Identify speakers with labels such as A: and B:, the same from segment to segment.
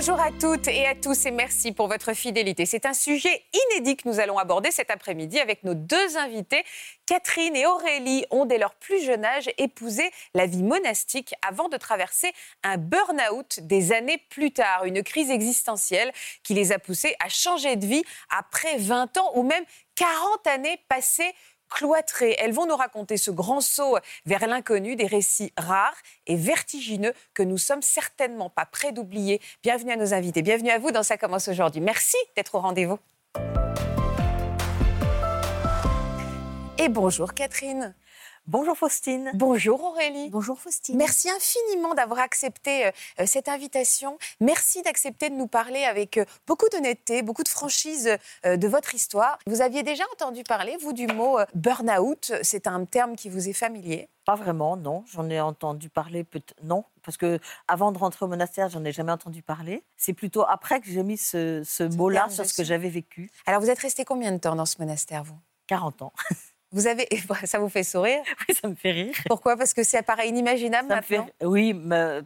A: Bonjour à toutes et à tous et merci pour votre fidélité. C'est un sujet inédit que nous allons aborder cet après-midi avec nos deux invités. Catherine et Aurélie ont dès leur plus jeune âge épousé la vie monastique avant de traverser un burn-out des années plus tard, une crise existentielle qui les a poussés à changer de vie après 20 ans ou même 40 années passées cloîtrées. Elles vont nous raconter ce grand saut vers l'inconnu, des récits rares et vertigineux que nous sommes certainement pas prêts d'oublier. Bienvenue à nos invités, bienvenue à vous dans Ça commence aujourd'hui. Merci d'être au rendez-vous. Et bonjour Catherine.
B: Bonjour Faustine.
A: Bonjour Aurélie.
B: Bonjour Faustine.
A: Merci infiniment d'avoir accepté euh, euh, cette invitation. Merci d'accepter de nous parler avec euh, beaucoup d'honnêteté, beaucoup de franchise de votre histoire. Vous aviez déjà entendu parler, vous, du mot burn-out. C'est un terme qui vous est familier.
B: Pas vraiment, non. J'en ai entendu parler, non, parce que avant de rentrer au monastère, j'en ai jamais entendu parler. C'est plutôt après que j'ai mis ce, ce mot-là sur ce que j'avais vécu.
A: Alors, vous êtes resté combien de temps dans ce monastère, vous?
B: 40 ans.
A: Vous avez, ça vous fait sourire
B: Oui, ça me fait rire.
A: Pourquoi? Parce que ça paraît inimaginable maintenant?
B: Oui,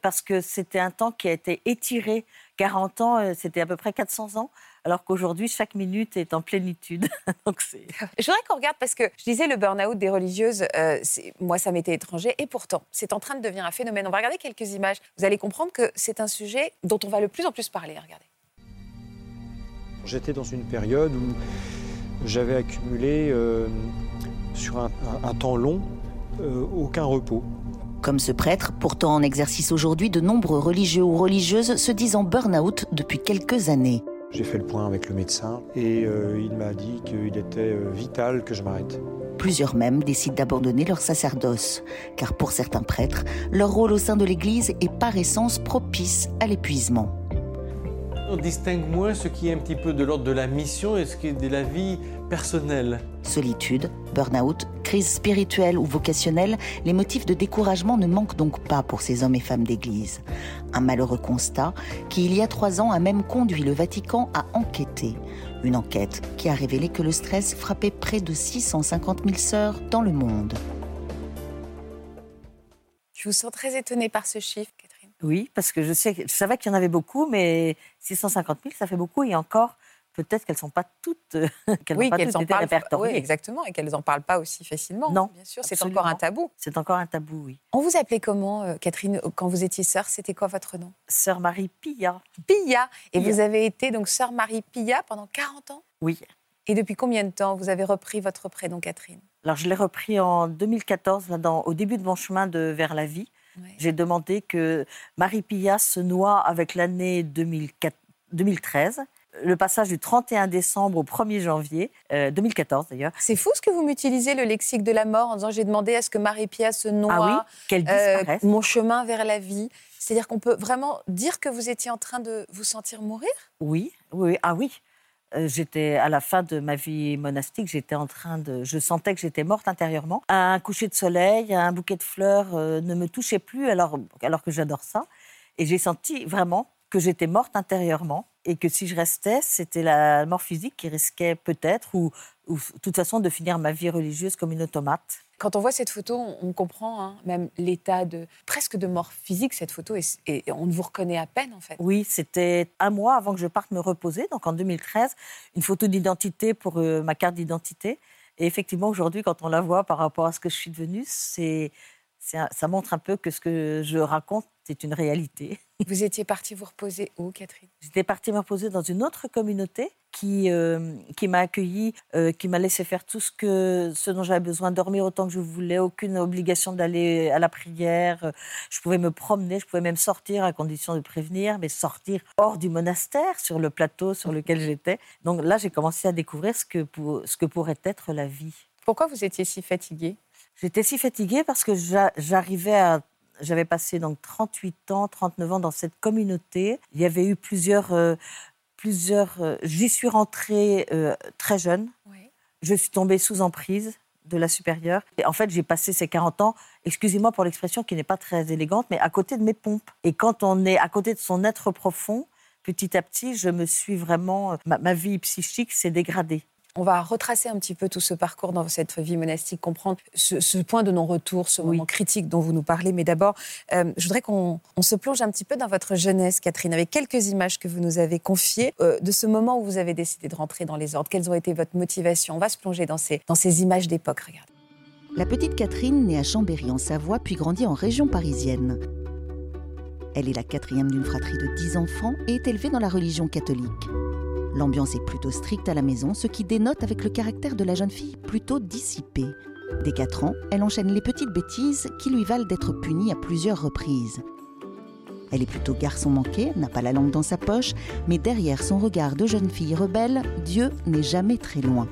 B: parce que c'était un temps qui a été étiré. 40 ans, euh, c'était à peu près 400 ans, alors qu'aujourd'hui, chaque minute est en plénitude.
A: Donc je voudrais qu'on regarde, parce que je disais le burn-out des religieuses, euh, moi, ça m'était étranger, et pourtant, c'est en train de devenir un phénomène. On va regarder quelques images. Vous allez comprendre que c'est un sujet dont on va le plus en plus parler. Regardez.
C: J'étais dans une période où j'avais accumulé... Euh, sur un, temps long, euh, aucun repos.
D: Comme ce prêtre, pourtant en exercice aujourd'hui, de nombreux religieux ou religieuses se disent en burn-out depuis quelques années.
C: J'ai fait le point avec le médecin et euh, il m'a dit qu'il était euh, vital que je m'arrête.
D: Plusieurs même décident d'abandonner leur sacerdoce, car pour certains prêtres, leur rôle au sein de l'Église est par essence propice à l'épuisement.
E: On distingue moins ce qui est un petit peu de l'ordre de la mission et ce qui est de la vie personnelle.
D: Solitude, burn-out, crise spirituelle ou vocationnelle, les motifs de découragement ne manquent donc pas pour ces hommes et femmes d'Église. Un malheureux constat qui, il y a trois ans, a même conduit le Vatican à enquêter. Une enquête qui a révélé que le stress frappait près de 650 000 sœurs dans le monde.
A: Je vous sens très étonnée par ce chiffre, Catherine.
B: Oui, parce que je, sais, je savais qu'il y en avait beaucoup, mais 650 000, ça fait beaucoup. Et encore, peut-être qu'elles ne sont pas toutes, euh,
A: qu'elles oui, qu'elles en parlent, Oui, exactement, et qu'elles n'en parent pas aussi facilement.
B: Non,
A: bien sûr, c'est encore un tabou.
B: C'est encore un tabou, oui.
A: On vous appelait comment, euh, Catherine, quand vous étiez sœur C'était quoi votre nom?
B: Sœur Marie Pilla.
A: Pilla. Et vous avez été donc sœur Marie Pilla pendant 40 ans?
B: Oui.
A: Et depuis combien de temps vous avez repris votre prénom, Catherine?
B: Alors, je l'ai repris en 2014, au début de mon chemin de vers la vie. J'ai demandé que Marie Pilla se noie avec l'année 2013 le passage du 31 décembre au 1er janvier 2014 euh, d'ailleurs.
A: C'est fou ce que vous m'utilisez le lexique de la mort en disant j'ai demandé à ce que Marie-Pierre se noie,
B: ah oui, qu'elle
A: euh, mon chemin vers la vie. C'est-à-dire qu'on peut vraiment dire que vous étiez en train de vous sentir mourir?
B: Oui, oui, ah oui. Euh, j'étais à la fin de ma vie monastique, j'étais en train de, je sentais que j'étais morte intérieurement. Un coucher de soleil, un bouquet de fleurs ne me touchait plus alors, alors que j'adore ça. Et j'ai senti vraiment que j'étais morte intérieurement et que si je restais, c'était la mort physique qui risquait peut-être, ou, de toute façon, de finir ma vie religieuse comme une automate.
A: Quand on voit cette photo, on comprend hein, même l'état de presque de mort physique cette photo et, on vous reconnaît à peine en fait.
B: Oui, c'était un mois avant que je parte me reposer, donc en 2013, une photo d'identité pour euh, ma carte d'identité. Et effectivement, aujourd'hui, quand on la voit par rapport à ce que je suis devenue, c'est ça montre un peu que ce que je raconte est une réalité.
A: Vous étiez partie vous reposer où, Catherine?
B: J'étais partie me reposer dans une autre communauté qui, euh, qui m'a accueillie, euh, qui m'a laissé faire tout ce, que, ce dont j'avais besoin, dormir autant que je voulais, aucune obligation d'aller à la prière. Je pouvais me promener, je pouvais même sortir à condition de prévenir, mais sortir hors du monastère, sur le plateau sur lequel j'étais. Donc là, j'ai commencé à découvrir ce que, ce que pourrait être la vie.
A: Pourquoi vous étiez si fatiguée?
B: J'étais si fatiguée parce que j'arrivais à j'avais passé donc 38 ans, 39 ans dans cette communauté. Il y avait eu plusieurs euh, plusieurs. euh, J'y suis rentrée euh, très jeune.
A: Oui.
B: Je suis tombée sous emprise de la supérieure. Et en fait, j'ai passé ces 40 ans, excusez-moi pour l'expression qui n'est pas très élégante, mais à côté de mes pompes. Et quand on est à côté de son être profond, petit à petit, je me suis vraiment. Ma, ma vie psychique s'est dégradée.
A: On va retracer un petit peu tout ce parcours dans cette vie monastique, comprendre ce, ce point de non-retour, ce moment critique dont vous nous parlez. Mais d'abord, euh, je voudrais qu'on on se plonge un petit peu dans votre jeunesse, Catherine, avec quelques images que vous nous avez confiées euh, de ce moment où vous avez décidé de rentrer dans les ordres. Quelles ont été votre motivation? On va se plonger dans ces, dans ces images d'époque. Regardez.
D: La petite Catherine naît à Chambéry en Savoie puis grandit en région parisienne. Elle est la quatrième d'une fratrie de dix enfants et est élevée dans la religion catholique. L'ambiance est plutôt stricte à la maison, ce qui dénote avec le caractère de la jeune fille plutôt dissipé. Dès 4 ans, elle enchaîne les petites bêtises qui lui valent d'être punie à plusieurs reprises. Elle est plutôt garçon manqué, n'a pas la langue dans sa poche, mais derrière son regard de jeune fille rebelle, Dieu n'est jamais très loin.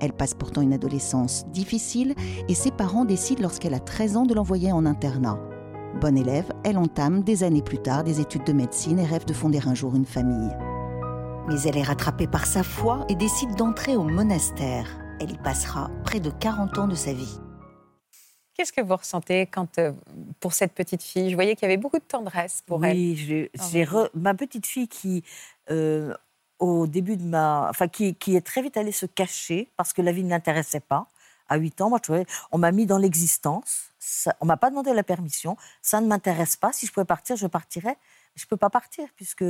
D: Elle passe pourtant une adolescence difficile et ses parents décident lorsqu'elle a 13 ans de l'envoyer en internat. Bonne élève, elle entame des années plus tard des études de médecine et rêve de fonder un jour une famille. Mais elle est rattrapée par sa foi et décide d'entrer au monastère. Elle y passera près de 40 ans de sa vie.
A: Qu'est-ce que vous ressentez quand, euh, pour cette petite fille? Je voyais qu'il y avait beaucoup de tendresse pour elle.
B: oui,
A: Ah
B: j'ai
A: oui.
B: re- ma petite fille qui, euh, au début de ma. Enfin, qui, qui est très vite allée se cacher parce que la vie ne l'intéressait pas. À 8 ans, moi, je trouvais- on m'a mis dans l'existence. Ça- On m'a pas demandé la permission. Ça ne m'intéresse pas. Si je pouvais partir, je partirais. Je peux pas partir puisque.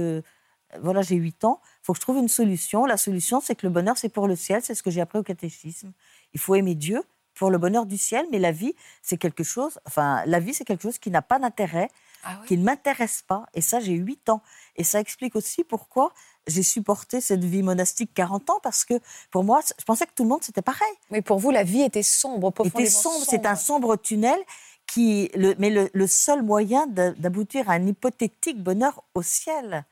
B: Voilà, j'ai 8 ans. Il faut que je trouve une solution. La solution, c'est que le bonheur, c'est pour le ciel. C'est ce que j'ai appris au catéchisme. Il faut aimer Dieu pour le bonheur du ciel, mais la vie, c'est quelque chose. Enfin, la vie, c'est quelque chose qui n'a pas d'intérêt
A: Ah oui.
B: qui ne m'intéresse pas. Et ça, j'ai 8 ans. Et ça explique aussi pourquoi j'ai supporté cette vie monastique 40 ans, parce que pour moi, je pensais que tout le monde, c'était pareil.
A: Mais pour vous, la vie était sombre, profondément
B: Était sombre, c'est un sombre tunnel, qui, le, mais le, le seul moyen d'a- d'aboutir à un hypothétique bonheur au ciel.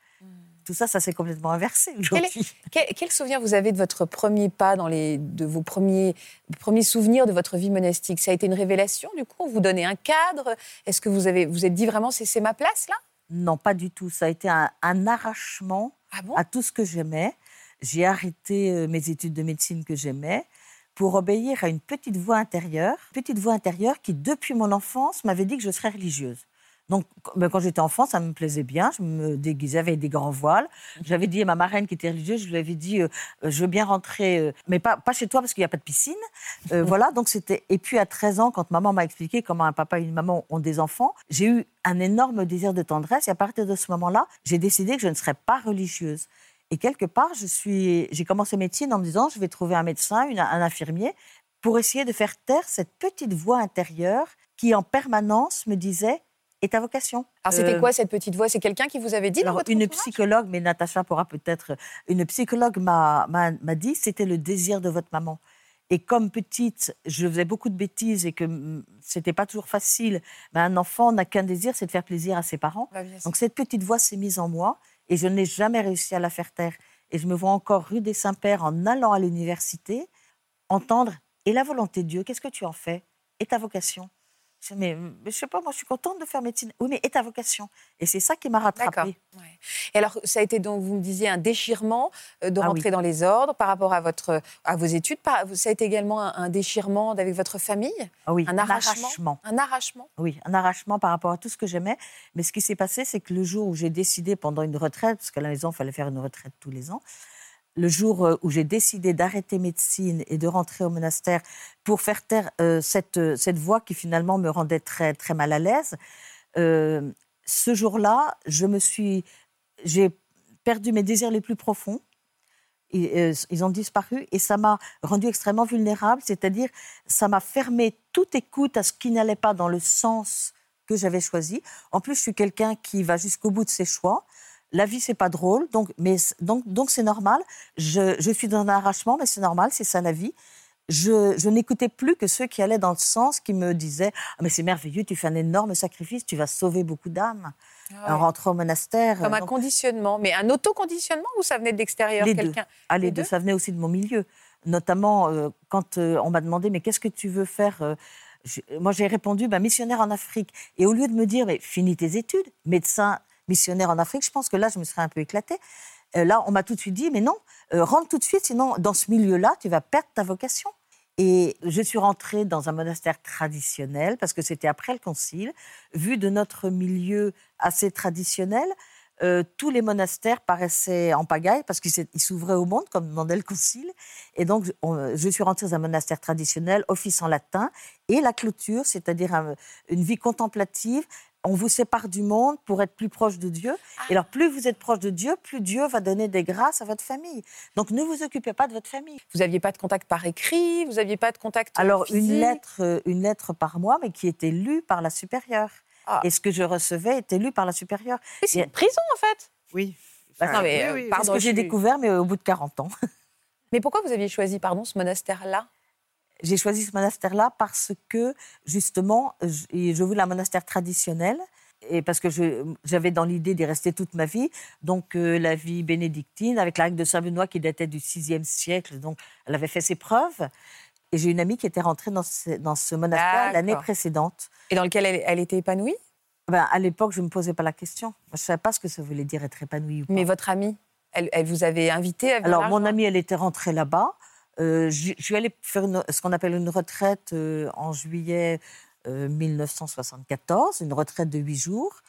B: Tout ça, ça s'est complètement inversé aujourd'hui.
A: Quel, quel souvenir vous avez de votre premier pas, dans les, de vos premiers, premiers souvenirs de votre vie monastique? Ça a été une révélation, du coup? On vous donnait un cadre? Est-ce que vous avez vous êtes dit vraiment, c'est ma place, là?
B: Non, pas du tout. Ça a été un, un arrachement
A: Ah bon?
B: à tout ce que j'aimais. J'ai arrêté euh, mes études de médecine que j'aimais pour obéir à une petite voix intérieure, petite voix intérieure qui, depuis mon enfance, m'avait dit que je serais religieuse. Donc, ben, quand j'étais enfant, ça me plaisait bien. Je me déguisais avec des grands voiles. J'avais dit à ma marraine qui était religieuse, je lui avais dit, euh, euh, je veux bien rentrer, euh, mais pas, pas chez toi parce qu'il n'y a pas de piscine. Euh, voilà, donc c'était. Et puis à 13 ans, quand maman m'a expliqué comment un papa et une maman ont des enfants, j'ai eu un énorme désir de tendresse. Et à partir de ce moment-là, j'ai décidé que je ne serais pas religieuse. Et quelque part, je suis, j'ai commencé médecine en me disant, je vais trouver un médecin, une- un infirmier, pour essayer de faire taire cette petite voix intérieure qui, en permanence, me disait, et ta vocation
A: Alors c'était
B: Euh,
A: quoi cette petite voix? C'est quelqu'un qui vous avait dit dans
B: alors,
A: votre
B: une psychologue, mais Natacha pourra peut-être. Une psychologue m'a dit c'était le désir de votre maman. Et comme petite, je faisais beaucoup de bêtises et que mm, c'était pas toujours facile. Mais un enfant n'a qu'un désir, c'est de faire plaisir à ses parents.
A: Bah.
B: Donc cette petite voix s'est mise en moi et je n'ai jamais réussi à la faire taire. Et je me vois encore rue des Saints-Pères en allant à l'université entendre et la volonté de Dieu, qu'est-ce que tu en fais? Et ta vocation? Mais, mais je sais pas, moi je suis contente de faire médecine. Oui, mais et ta vocation Et c'est ça qui m'a rattrapée.
A: Ouais. Et alors, ça a été donc, vous me disiez, un déchirement euh, de
B: Ah oui.
A: rentrer dans les ordres par rapport à, votre, à vos études. Par- Ça a été également un, un déchirement avec votre famille?
B: Ah oui,
A: Un arrachement Un arrachement?
B: Oui, un arrachement par rapport à tout ce que j'aimais. Mais ce qui s'est passé, c'est que le jour où j'ai décidé pendant une retraite, parce qu'à la maison, il fallait faire une retraite tous les ans, le jour euh, où j'ai décidé d'arrêter médecine et de rentrer au monastère pour faire taire euh, cette, euh, cette voix qui finalement me rendait très, très mal à l'aise, ce jour-là, je me suis, j'ai perdu mes désirs les plus profonds. Ils ont disparu et ça m'a rendu extrêmement vulnérable, c'est-à-dire ça m'a fermé toute écoute à ce qui n'allait pas dans le sens que j'avais choisi. En plus, je suis quelqu'un qui va jusqu'au bout de ses choix. La vie, c'est pas drôle, donc mais donc donc c'est normal. Je, je suis dans un arrachement, mais c'est normal, c'est ça la vie. Je, je n'écoutais plus que ceux qui allaient dans le sens qui me disaient ah, mais c'est merveilleux, tu fais un énorme sacrifice, tu vas sauver beaucoup d'âmes
A: Ah
B: en
A: ouais.
B: rentrant au monastère.
A: Comme un conditionnement, mais un autoconditionnement ou ça venait de l'extérieur
B: Les deux.
A: quelqu'un?
B: Ah, les
A: Les
B: deux,
A: deux?
B: ça venait aussi de mon milieu. Notamment euh, quand euh, on m'a demandé Mais qu'est-ce que tu veux faire euh, Moi, j'ai répondu bah, Missionnaire en Afrique. Et au lieu de me dire Mais finis tes études, médecin, missionnaire en Afrique, je pense que là, je me serais un peu éclatée. Euh, là, on m'a tout de suite dit, mais non, euh, rentre tout de suite, sinon, dans ce milieu-là, tu vas perdre ta vocation. Et je suis rentrée dans un monastère traditionnel, parce que c'était après le concile. Vu de notre milieu assez traditionnel, euh, tous les monastères paraissaient en pagaille parce qu'ils s'ouvraient au monde, comme demandait le concile. Et donc, je suis rentrée dans un monastère traditionnel, office en latin, et la clôture, c'est-à-dire une vie contemplative. On vous sépare du monde pour être plus proche de Dieu. Et alors, plus vous êtes proche de Dieu, plus Dieu va donner des grâces à votre famille. Donc, ne vous occupez pas de votre famille.
A: Vous n'aviez pas de contact par écrit Vous n'aviez pas de contact
B: Alors, une lettre, euh, une lettre par mois, mais qui était lue par la supérieure. Ah. Et ce que je recevais était lu par la supérieure.
A: c'est une prison, en fait.
B: Oui. Bah, mais, oui, euh, ce que j'ai découvert, mais au bout de 40 ans.
A: mais pourquoi vous aviez choisi, pardon, ce monastère-là?
B: J'ai choisi ce monastère-là parce que, justement, je, je voulais un monastère traditionnel et parce que j'avais dans l'idée d'y rester toute ma vie. Donc, euh, la vie bénédictine, avec la règle de Saint-Benoît qui datait du VIe siècle, donc elle avait fait ses preuves. Et j'ai une amie qui était rentrée dans ce, dans ce monastère l'année précédente.
A: Et dans lequel elle, était épanouie?
B: Ben, À l'époque, je ne me posais pas la question. Je ne savais pas ce que ça voulait dire être épanouie ou pas.
A: Mais votre amie, elle, elle vous avait invité à
B: venir Alors, mon amie, elle était rentrée là-bas. Euh, je, suis allée faire ce qu'on appelle une retraite euh, en juillet 1974, euh, une retraite de huit jours.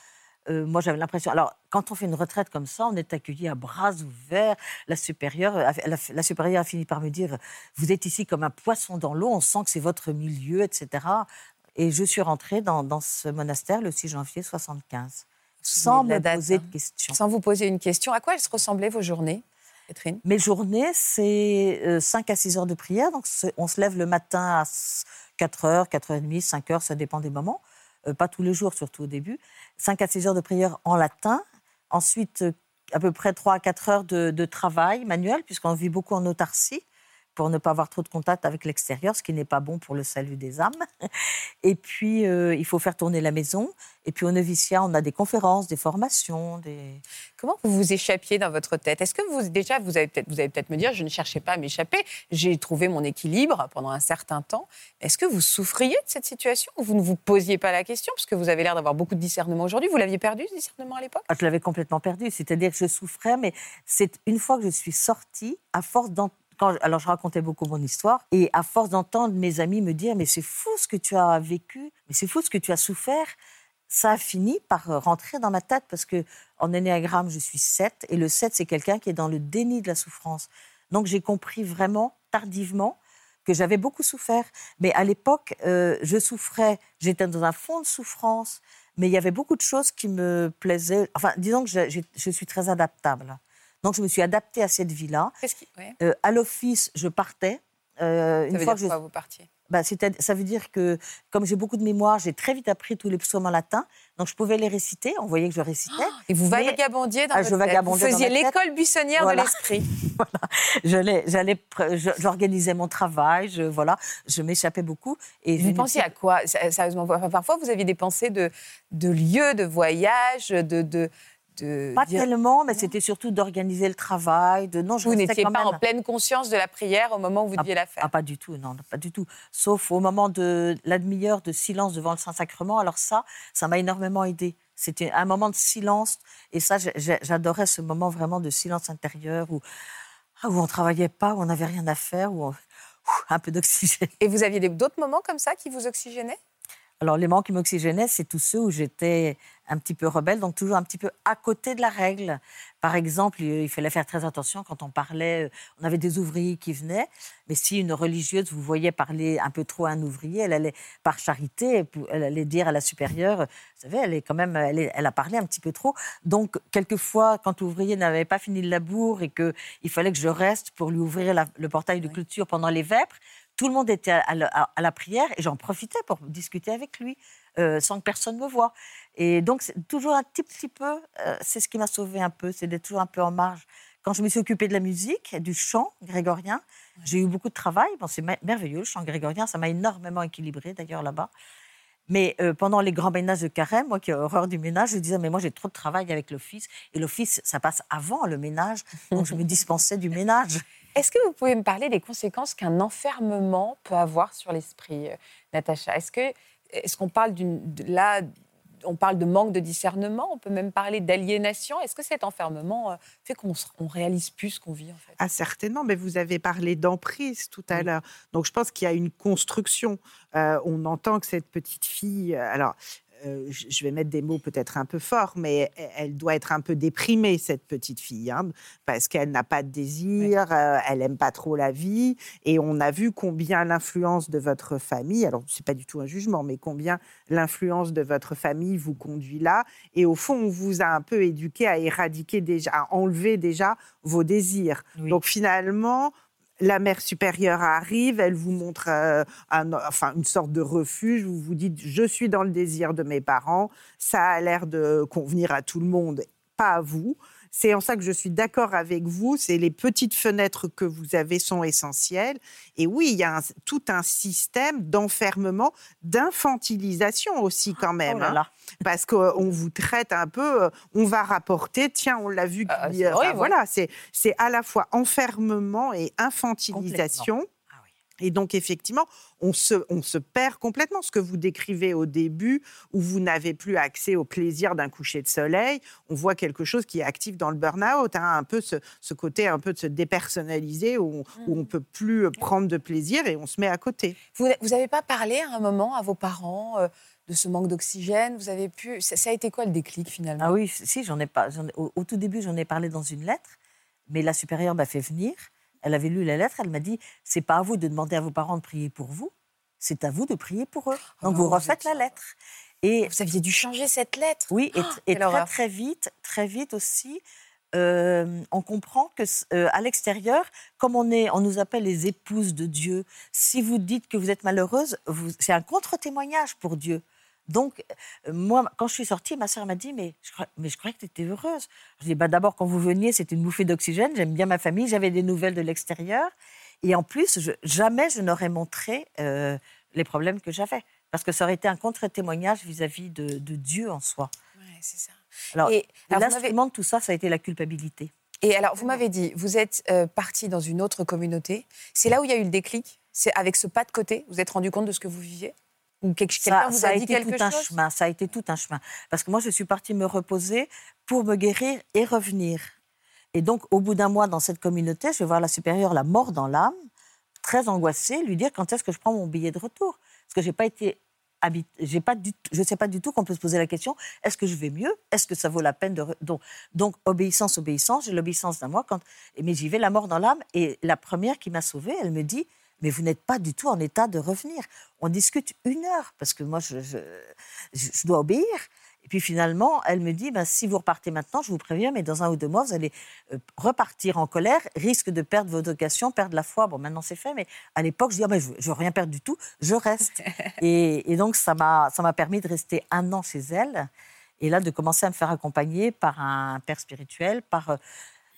B: Moi, j'avais l'impression. Alors, quand on fait une retraite comme ça, on est accueilli à bras ouverts. La supérieure, la, supérieure a fini par me dire Vous êtes ici comme un poisson dans l'eau, on sent que c'est votre milieu, etc. Et je suis rentrée dans, ce monastère le 6 janvier 75, sans me poser de hein? questions.
A: Sans vous poser une question. À quoi elles se ressemblaient vos journées? Catherine?
B: Mes journées, c'est 5 euh, à 6 heures de prière. Donc, on se lève le matin à 4 heures, 4 heures et demie, 5 heures, ça dépend des moments. Euh, pas tous les jours, surtout au début. 5 à 6 heures de prière en latin. Ensuite, euh, à peu près 3 à 4 heures de, travail manuel, puisqu'on vit beaucoup en autarcie pour ne pas avoir trop de contact avec l'extérieur, ce qui n'est pas bon pour le salut des âmes. Et puis, euh, il faut faire tourner la maison. Et puis, au noviciat, on a des conférences, des formations. Des...
A: Comment vous vous échappiez dans votre tête? Est-ce que vous, déjà, vous allez peut-être peut, me dire, je ne cherchais pas à m'échapper, j'ai trouvé mon équilibre pendant un certain temps. Est-ce que vous souffriez de cette situation ou vous ne vous posiez pas la question? Parce que vous avez l'air d'avoir beaucoup de discernement aujourd'hui. Vous l'aviez perdu, ce discernement, à l'époque?
B: Ah, Je l'avais complètement perdu. C'est-à-dire que je souffrais, mais c'est une fois que je suis sortie, à force d'entendre alors je racontais beaucoup mon histoire, et à force d'entendre mes amis me dire, mais c'est fou ce que tu as vécu, mais c'est fou ce que tu as souffert, ça a fini par rentrer dans ma tête parce que en énéagramme, je suis 7 et le 7, c'est quelqu'un qui est dans le déni de la souffrance. Donc j'ai compris vraiment tardivement que j'avais beaucoup souffert. Mais à l'époque, euh, je souffrais, j'étais dans un fond de souffrance, mais il y avait beaucoup de choses qui me plaisaient. Enfin, disons que je suis très adaptable. Donc, je me suis adaptée à cette vie-là. Euh, à l'office, je partais.
A: Euh, une ça veut fois dire que vous partiez?
B: Bah, ça veut dire que, comme j'ai beaucoup de mémoire, j'ai très vite appris tous les psaumes en latin. Donc, je pouvais les réciter. On voyait que je récitais.
A: et vous vagabondiez dans ah, votre je Vous faisiez l'école buissonnière de l'esprit.
B: voilà. J'allais, j'organisais mon travail. Je, voilà, je m'échappais beaucoup.
A: Et vous pensiez à quoi? Sérieusement, parfois, vous aviez des pensées de, de lieux, de voyages, de, de
B: pas tellement, mais c'était surtout d'organiser le travail. De...
A: Non, je vous n'étiez pas en pleine conscience de la prière au moment où vous deviez la faire
B: ah, Pas du tout, non, pas du tout. Sauf au moment de la demi-heure de silence devant le Saint-Sacrement. Alors ça, ça m'a énormément aidé. C'était un moment de silence. Et ça, j'adorais ce moment vraiment de silence intérieur où, ah, où on ne travaillait pas, où on n'avait rien à faire, où un peu d'oxygène.
A: Et vous aviez d'autres moments comme ça qui vous oxygénaient?
B: Alors, les moments qui m'oxygénaient, c'est tous ceux où j'étais un petit peu rebelle, donc toujours un petit peu à côté de la règle. Par exemple, il fallait faire très attention quand on parlait, euh, on avait des ouvriers qui venaient, mais si une religieuse vous voyait parler un peu trop à un ouvrier, elle allait par charité, elle allait dire à la supérieure, vous savez, elle est quand même, elle, a parlé un petit peu trop. Donc, quelquefois, quand l'ouvrier n'avait pas fini le labour et qu'il fallait que je reste pour lui ouvrir le portail de clôture pendant les vêpres, tout le monde était à la, prière et j'en profitais pour discuter avec lui euh, sans que personne me voie. Et donc, c'est toujours un petit, petit peu, euh, c'est ce qui m'a sauvé un peu, c'est d'être toujours un peu en marge. Quand je me suis occupée de la musique, du chant grégorien, j'ai eu beaucoup de travail. Bon, c'est merveilleux, le chant grégorien, ça m'a énormément équilibré d'ailleurs là-bas. Mais euh, pendant les grands ménages de carême, moi qui ai horreur du ménage, je disais, mais moi j'ai trop de travail avec l'office. Et l'office, ça passe avant le ménage. Donc je me dispensais du ménage.
A: Est-ce que vous pouvez me parler des conséquences qu'un enfermement peut avoir sur l'esprit, euh, Natacha? Est-ce que est-ce qu'on parle d'une là on parle de manque de discernement, on peut même parler d'aliénation? Est-ce que cet enfermement euh, fait qu'on on réalise plus ce qu'on vit en fait?
F: Ah certainement, mais vous avez parlé d'emprise tout à l'heure. Donc je pense qu'il y a une construction. Euh, on entend que cette petite fille, alors euh, je vais mettre des mots peut-être un peu forts, mais e, elle doit être un peu déprimée, cette petite fille, hein, parce qu'elle n'a pas de désir, euh, elle n'aime pas trop la vie. Et on a vu combien l'influence de votre famille, alors ce n'est pas du tout un jugement, mais combien l'influence de votre famille vous conduit là. Et au fond, on vous a un peu éduqué à éradiquer déjà, à enlever déjà vos désirs. Donc finalement, la mère supérieure arrive, elle vous montre euh, enfin, une sorte de refuge, vous vous dites je suis dans le désir de mes parents, ça a l'air de convenir à tout le monde, pas à vous. C'est en ça que je suis d'accord avec vous. C'est les petites fenêtres que vous avez sont essentielles. Et oui, il y a tout un système d'enfermement, d'infantilisation aussi quand même. Oh hein. parce qu'on vous traite un peu, euh, on va rapporter, tiens, on l'a vu. Ah, voilà, c'est à la fois enfermement et infantilisation. Et donc, effectivement, on se, on se perd complètement. Ce que vous décrivez au début, où vous n'avez plus accès au plaisir d'un coucher de soleil, on voit quelque chose qui est actif dans le burn-out, hein, un peu ce, ce, côté un peu de se dépersonnaliser, où, on ne mmh. peut plus prendre de plaisir et on se met à côté.
A: Vous n'avez pas parlé à un moment à vos parents euh, de ce manque d'oxygène? Vous avez pu ça, a été quoi le déclic finalement?
B: Ah oui, si, j'en ai pas. au, au, tout début, j'en ai parlé dans une lettre, mais la supérieure m'a fait venir. Elle avait lu la lettre, elle m'a dit c'est pas à vous de demander à vos parents de prier pour vous, c'est à vous de prier pour eux. Donc vous refaites la lettre.
A: Et vous aviez dû changer cette lettre.
B: Oui, et, très très vite, très vite aussi, euh, on comprend que euh, à l'extérieur, comme on est, on nous appelle les épouses de Dieu. Si vous dites que vous êtes malheureuse, c'est un contre-témoignage pour Dieu. Donc, euh, moi, quand je suis sortie, ma sœur m'a dit mais je, mais je croyais que tu étais heureuse. Je dis bah, D'abord, quand vous veniez, c'était une bouffée d'oxygène. J'aime bien ma famille, j'avais des nouvelles de l'extérieur. Et en plus, jamais je n'aurais montré euh, les problèmes que j'avais. Parce que ça aurait été un contre-témoignage vis-à-vis de, Dieu en soi.
A: Oui, c'est ça.
B: Alors, et, l'instrument de tout ça, ça a été la culpabilité.
A: Et alors, vous m'avez dit, vous êtes euh, parti dans une autre communauté. C'est là où il y a eu le déclic? C'est avec ce pas de côté, vous vous êtes rendu compte de ce que vous viviez?
B: Ça, a été tout un chemin. Ça a été tout un chemin. Parce que moi, je suis partie me reposer pour me guérir et revenir. Et donc, au bout d'un mois dans cette communauté, je vais voir la supérieure, la mort dans l'âme, très angoissée, lui dire quand est-ce que je prends mon billet de retour? Parce que j'ai pas été j'ai pas du, je ne sais pas du tout qu'on peut se poser la question est-ce que je vais mieux? Est-ce que ça vaut la peine de donc, donc obéissance obéissance j'ai l'obéissance d'un mois quand mais j'y vais la mort dans l'âme et la première qui m'a sauvée elle me dit mais vous n'êtes pas du tout en état de revenir. On discute une heure, parce que moi, je, je, dois obéir. Et puis finalement, elle me dit, ben, si vous repartez maintenant, je vous préviens, mais dans un ou deux mois, vous allez euh, repartir en colère, risque de perdre vos vocations, perdre la foi. Bon, maintenant c'est fait, mais à l'époque, je dis, ah, ben, je ne veux rien perdre du tout, je reste. et, donc, ça m'a permis de rester un an chez elle, et là, de commencer à me faire accompagner par un père spirituel, par euh,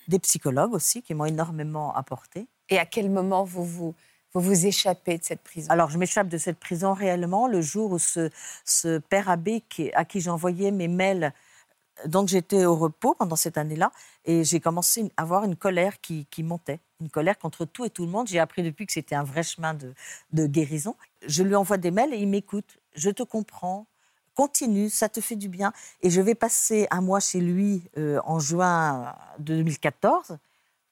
B: des psychologues aussi, qui m'ont énormément apporté.
A: Et à quel moment vous vous vous vous échappez de cette prison
B: Alors, je m'échappe de cette prison réellement le jour où ce, ce père abbé à qui j'envoyais mes mails. Donc, j'étais au repos pendant cette année-là et j'ai commencé à avoir une colère qui, qui, montait, une colère contre tout et tout le monde. J'ai appris depuis que c'était un vrai chemin de, de guérison. Je lui envoie des mails et il m'écoute. Je te comprends, continue, ça te fait du bien. Et je vais passer un mois chez lui euh, en juin 2014.